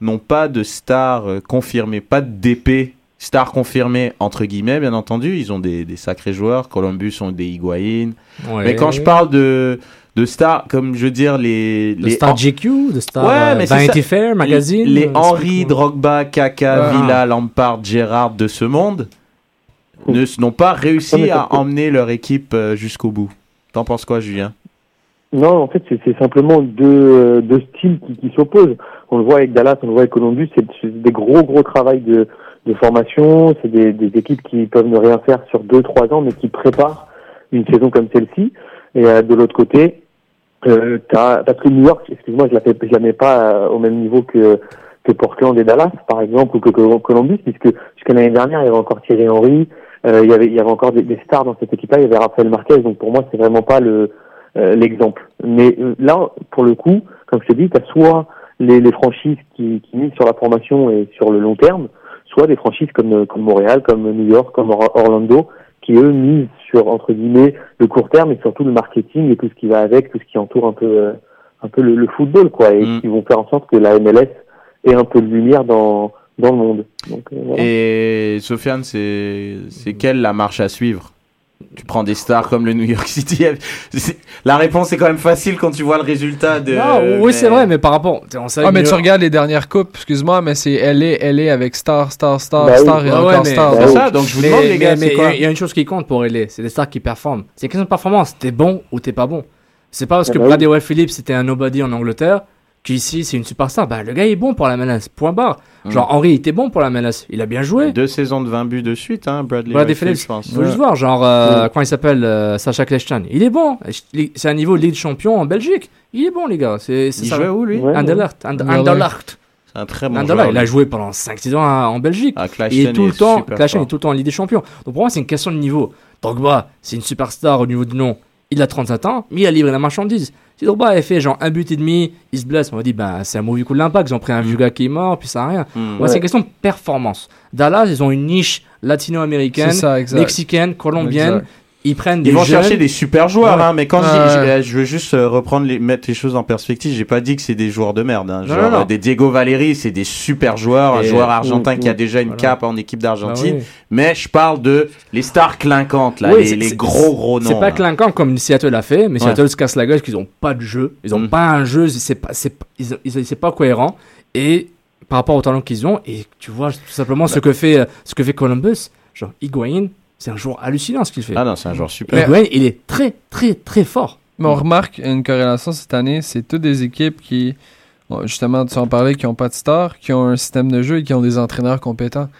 n'ont pas de stars euh, confirmées, pas de DP stars confirmées entre guillemets, bien entendu? Ils ont des, des sacrés joueurs. Columbus ont des Higuain. Ouais. Mais quand je parle de de stars, comme je veux dire les De les Star GQ, de Star Ouais, euh, mais c'est Vanity. Fair, magazine. Les euh, Henry, Drogba, Kaka, Ah. Villa, Lampard, Gerrard de ce monde ne n'ont pas réussi à emmener leur équipe euh, jusqu'au bout. T'en penses quoi, Julien? Non, en fait, c'est simplement deux, deux styles qui, qui s'opposent. On le voit avec Dallas, on le voit avec Columbus, c'est des gros, gros travail de, de formation, c'est des, des équipes qui peuvent ne rien faire sur deux, trois ans, mais qui préparent une saison comme celle-ci. Et de l'autre côté, euh, t'as- parce que New York, excuse-moi, je la, je la pas euh, au même niveau que, que Portland et Dallas, par exemple, ou que, Columbus, puisque jusqu'à l'année dernière, il y avait encore Thierry Henry, euh, il y avait, il y avait encore des, stars dans cette équipe-là, il y avait Rafael Marquez, donc pour moi, c'est vraiment pas le, euh, l'exemple. Mais euh, là, pour le coup, comme je te dis, tu as soit les, les franchises qui, qui misent sur la formation et sur le long terme, soit des franchises comme, comme Montréal, comme New York, comme Or- Orlando, qui eux misent sur entre guillemets le court terme et surtout le marketing et tout ce qui va avec, tout ce qui entoure un peu euh, un peu le, le football quoi, et qui vont faire en sorte que la MLS ait un peu de lumière dans dans le monde. Donc, euh, voilà. Et Sofiane, c'est c'est quelle la marche à suivre? Tu prends des stars comme le New York City. C'est- La réponse est quand même facile quand tu vois le résultat de. Non, oui, c'est vrai, mais par rapport. On sait Ah, mais tu regardes les dernières coupes, excuse-moi, mais c'est LA, LA avec star, star, star, Bah oui. star et Ouais, encore ouais, mais- star. Bah oui. Mais- les gars, mais- c'est mais quoi Il y a une chose qui compte pour LA, c'est des stars qui performent. C'est une question de performance. T'es bon ou t'es pas bon. C'est pas parce que Ah bah Brady Way Phillips c'était un nobody en Angleterre qu'ici c'est une superstar. Bah, le gars est bon pour la MLS. Point barre. Genre, Henry il était bon pour la MLS. Il a bien joué. Deux saisons de 20 buts de suite, hein, Bradley. Bradley Phillips, je pense. faut juste voir, genre, euh, comment il s'appelle, euh, Sacha Kleshtan. Il est bon. C'est un niveau Ligue Champion en Belgique. Il est bon, les gars. C'est, Il ça. jouait où, lui Anderlecht. And- un très bon Anderlecht, joueur, Il a joué pendant 5-6 ans en en Belgique. Il est tout il le est temps, est tout le temps en Ligue des Champions. Donc pour moi, c'est une question de niveau. Drogba, c'est une superstar au niveau du nom. Il a 37 ans, mais il a livré la marchandise. Si Drogba avait fait genre un but et demi, il se blesse, on va dire, ben, c'est un mauvais coup de l'impact. Ils ont pris un vieux gars qui est mort, puis ça n'a rien. Mm. Ouais, Ouais. C'est une question de performance. Dallas, ils ont une niche latino-américaine, mexicaine, colombienne. Exact. Ils prennent des Ils vont jeunes. chercher des super joueurs, Ouais. hein, mais quand je, dis- je, je veux juste euh, reprendre les, mettre les choses en perspective, j'ai pas dit que c'est des joueurs de merde, hein. Genre, non, non. euh, des Diego Valeri, c'est des super joueurs, un joueur argentin qui a déjà une Voilà. cape en équipe d'Argentine, Bah oui. mais je parle de les stars clinquantes, là, Oui, les, gros gros noms. C'est pas là. clinquant comme Seattle l'a fait, mais Ouais. Seattle se casse la gueule parce qu'ils ont pas de jeu. Ils ont Mm. pas un jeu, c'est pas, c'est pas- ils- ils- c'est pas cohérent. Et par rapport au talent qu'ils ont, et tu vois tout simplement Bah. ce que fait, euh, ce que fait Columbus, genre Higuain, c'est un joueur hallucinant ce qu'il fait. Ah non, c'est un joueur super. Higuain, il est très, très, très fort. Mais on remarque une corrélation cette année, c'est toutes des équipes qui, justement, tu en parlais, qui n'ont pas de stars, qui ont un système de jeu et qui ont des entraîneurs compétents.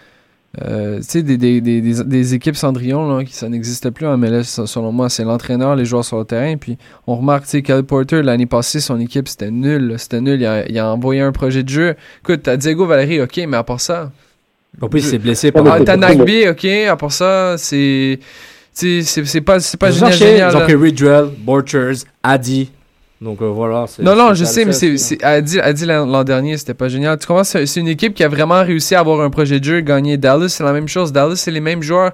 Euh, tu sais, des, des, des, des, des équipes Cendrillon, là, qui ça n'existe plus en MLS, selon moi, c'est l'entraîneur, les joueurs sur le terrain. Puis on remarque, tu sais, Cal Porter, l'année passée, son équipe, c'était nul. C'était nul. Il a, il a envoyé un projet de jeu. Écoute, t'as Diego Valéry, ok, mais à part ça. En plus, il s'est blessé Ah, pendant- T'as Nagby, ok, à part ça, c'est. C'est pas, c'est pas génial. génial, ils ont pris Ridgewell, Borchers, Adi. Donc euh, voilà. Non, non, je sais, mais c'est, c'est, a dit, a dit l'an dernier, c'était pas génial. Tu comprends? C'est, une équipe qui a vraiment réussi à avoir un projet de jeu, gagner. Dallas, c'est la même chose. Dallas, c'est les mêmes joueurs.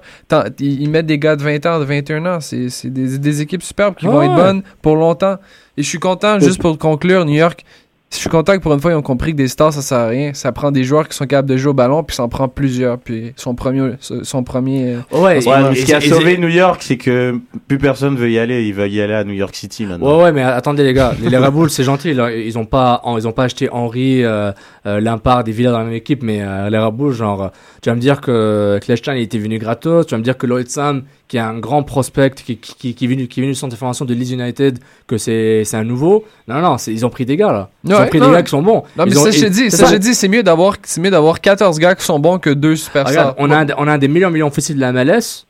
Ils, ils mettent des gars de 20 ans, de 21 ans. C'est, des, des équipes superbes qui vont Ouais. être bonnes pour longtemps. Et je suis content, juste pour conclure, New York, je suis content que pour une fois, ils ont compris que des stars, ça sert à rien. Ça prend des joueurs qui sont capables de jouer au ballon, puis ça en prend plusieurs. Puis son premier. Son premier euh, Ouais, ce Ouais, ce qui a sauvé New York, c'est que plus personne veut y aller. Il va y aller à New York City maintenant. Ouais, ouais, mais attendez, les gars, les, les Red Bulls, c'est gentil. là. Ils ont pas, ils ont pas acheté Henry, euh, euh, Lampard et Villa dans la même équipe, mais euh, les Red Bulls, genre, euh, tu vas me dire que Kleshtan, il était venu gratos. Tu vas me dire que Lloyd Sam, qui est un grand prospect, qui, qui, qui, qui est venu, qui est venu du centre de formation de Leeds United, que c'est, c'est un nouveau. Non, non, ils ont pris des gars, là. Ils Ouais, ont pris non. des gars qui sont bons. Non, mais Ils ont- ça, je te ils- dis, c'est ça, je dis, c'est mieux d'avoir, c'est mieux d'avoir 14 gars qui sont bons que deux superstars. Regarde, on a, un, on a un des meilleurs millions officiels de la MLS,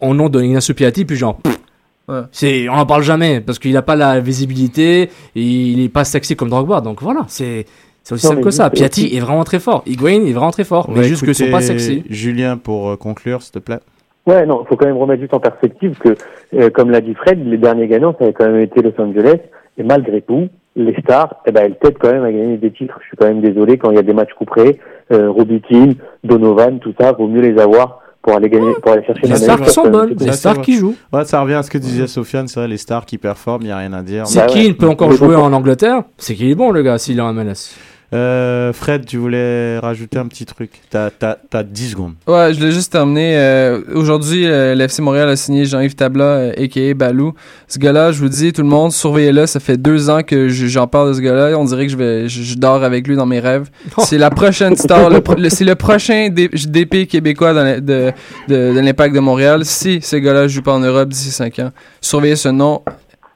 au nom de Ignacio Piatti, puis genre, pff, Ouais. c'est, on en parle jamais, parce qu'il a pas la visibilité, et il est pas sexy comme Drogba, donc voilà, c'est, c'est aussi Non, simple que ça. Piatti est vraiment très fort, Higuain est vraiment très fort, mais juste que sont pas sexy. Julien, pour euh, conclure, s'il te plaît. Ouais, non, il faut quand même remettre juste en perspective que, euh, comme l'a dit Fred, les derniers gagnants, ça a quand même été Los Angeles. Et malgré tout, les stars, eh ben, elles t'aident quand même à gagner des titres. Je suis quand même désolé quand il y a des matchs couperés, euh, Donovan, tout ça, vaut mieux les avoir pour aller gagner, pour aller chercher Les stars qui sont Ça, bonnes, c'est les stars qui jouent. Ouais, ça revient à ce que disait Sofiane, c'est vrai, les stars qui performent, il n'y a rien à dire. Bah Keane ouais. peut encore Mais jouer en Angleterre, c'est qu'il est bon, le gars, s'il est en MLS. Euh, Fred, tu voulais rajouter un petit truc. T'as, t'as, t'as 10 secondes. Ouais, je l'ai juste terminé. euh, Aujourd'hui, euh, l'FC Montréal a signé Jean-Yves Tabla, euh, a.k.a. Balou. Ce gars-là, je vous dis, tout le monde, surveillez-le. Ça fait deux ans que je- j'en parle de ce gars-là. On dirait que je, vais, je, je dors avec lui dans mes rêves. C'est la prochaine star. le pro- le- c'est le prochain DP québécois dans la- de, de, de l'Impact de Montréal. Si ce gars-là joue pas en Europe d'ici cinq ans, surveillez ce nom.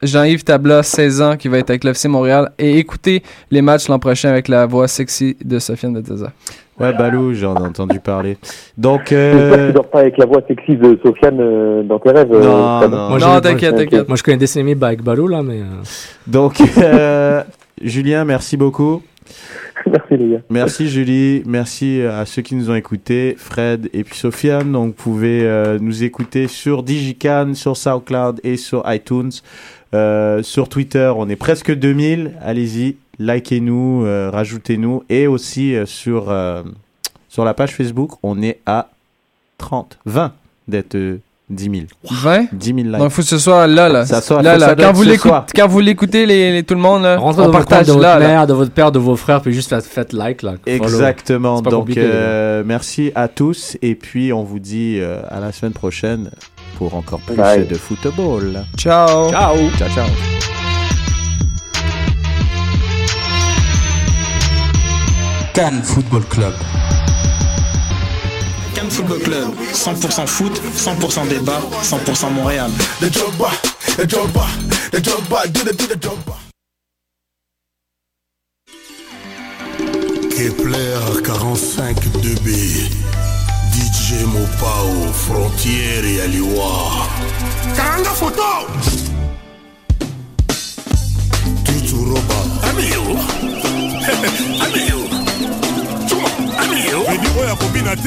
Jean-Yves Tabla, 16 ans, qui va être avec l'FC Montréal. Et écoutez les matchs l'an prochain avec la voix sexy de Sofiane Beteza. Ouais, Balou, j'en ai entendu parler. Donc, euh, tu dors pas avec la voix sexy de Sofiane euh, dans tes rêves. euh, Non, Fred. non. Moi, Non, t'inquiète, moi, t'inquiète. Moi, je connais Destiny avec Balou, là, mais. euh, donc euh, Julien, merci beaucoup. Merci les gars. Merci Julie, merci à ceux qui nous ont écoutés, Fred et puis Sofiane. Donc vous pouvez euh, nous écouter sur Digican, sur SoundCloud et sur iTunes. Euh, sur Twitter, on est presque 2000. Allez-y, likez-nous, euh, rajoutez-nous. Et aussi euh, sur, euh, sur la page Facebook, on est à 30, 20 d'être euh, 10 000. 20 10 000 likes. Donc, il faut que ce soit là, là. Ça soit- là, là. ça Quand vous, quand vous l'écoutez, les, les- tout le monde, là, Rentrez on dans votre partage compte de là, votre là. mère, de votre père, de vos frères, puis juste faites, like là. Exactement. Donc, euh, merci à tous. Et puis, on vous dit euh, à la semaine prochaine pour encore plus de football. Ciao. Ciao. Ciao, ciao. Cannes Football Club. Cannes Football Club, 100% foot, 100% débat, 100% Montréal. Kepler 45 2B. DJ Mopao frontiere ya liwa karanga foto tuturoba Amiyo. Amiyo. chuma amiyo. video oyo akobina te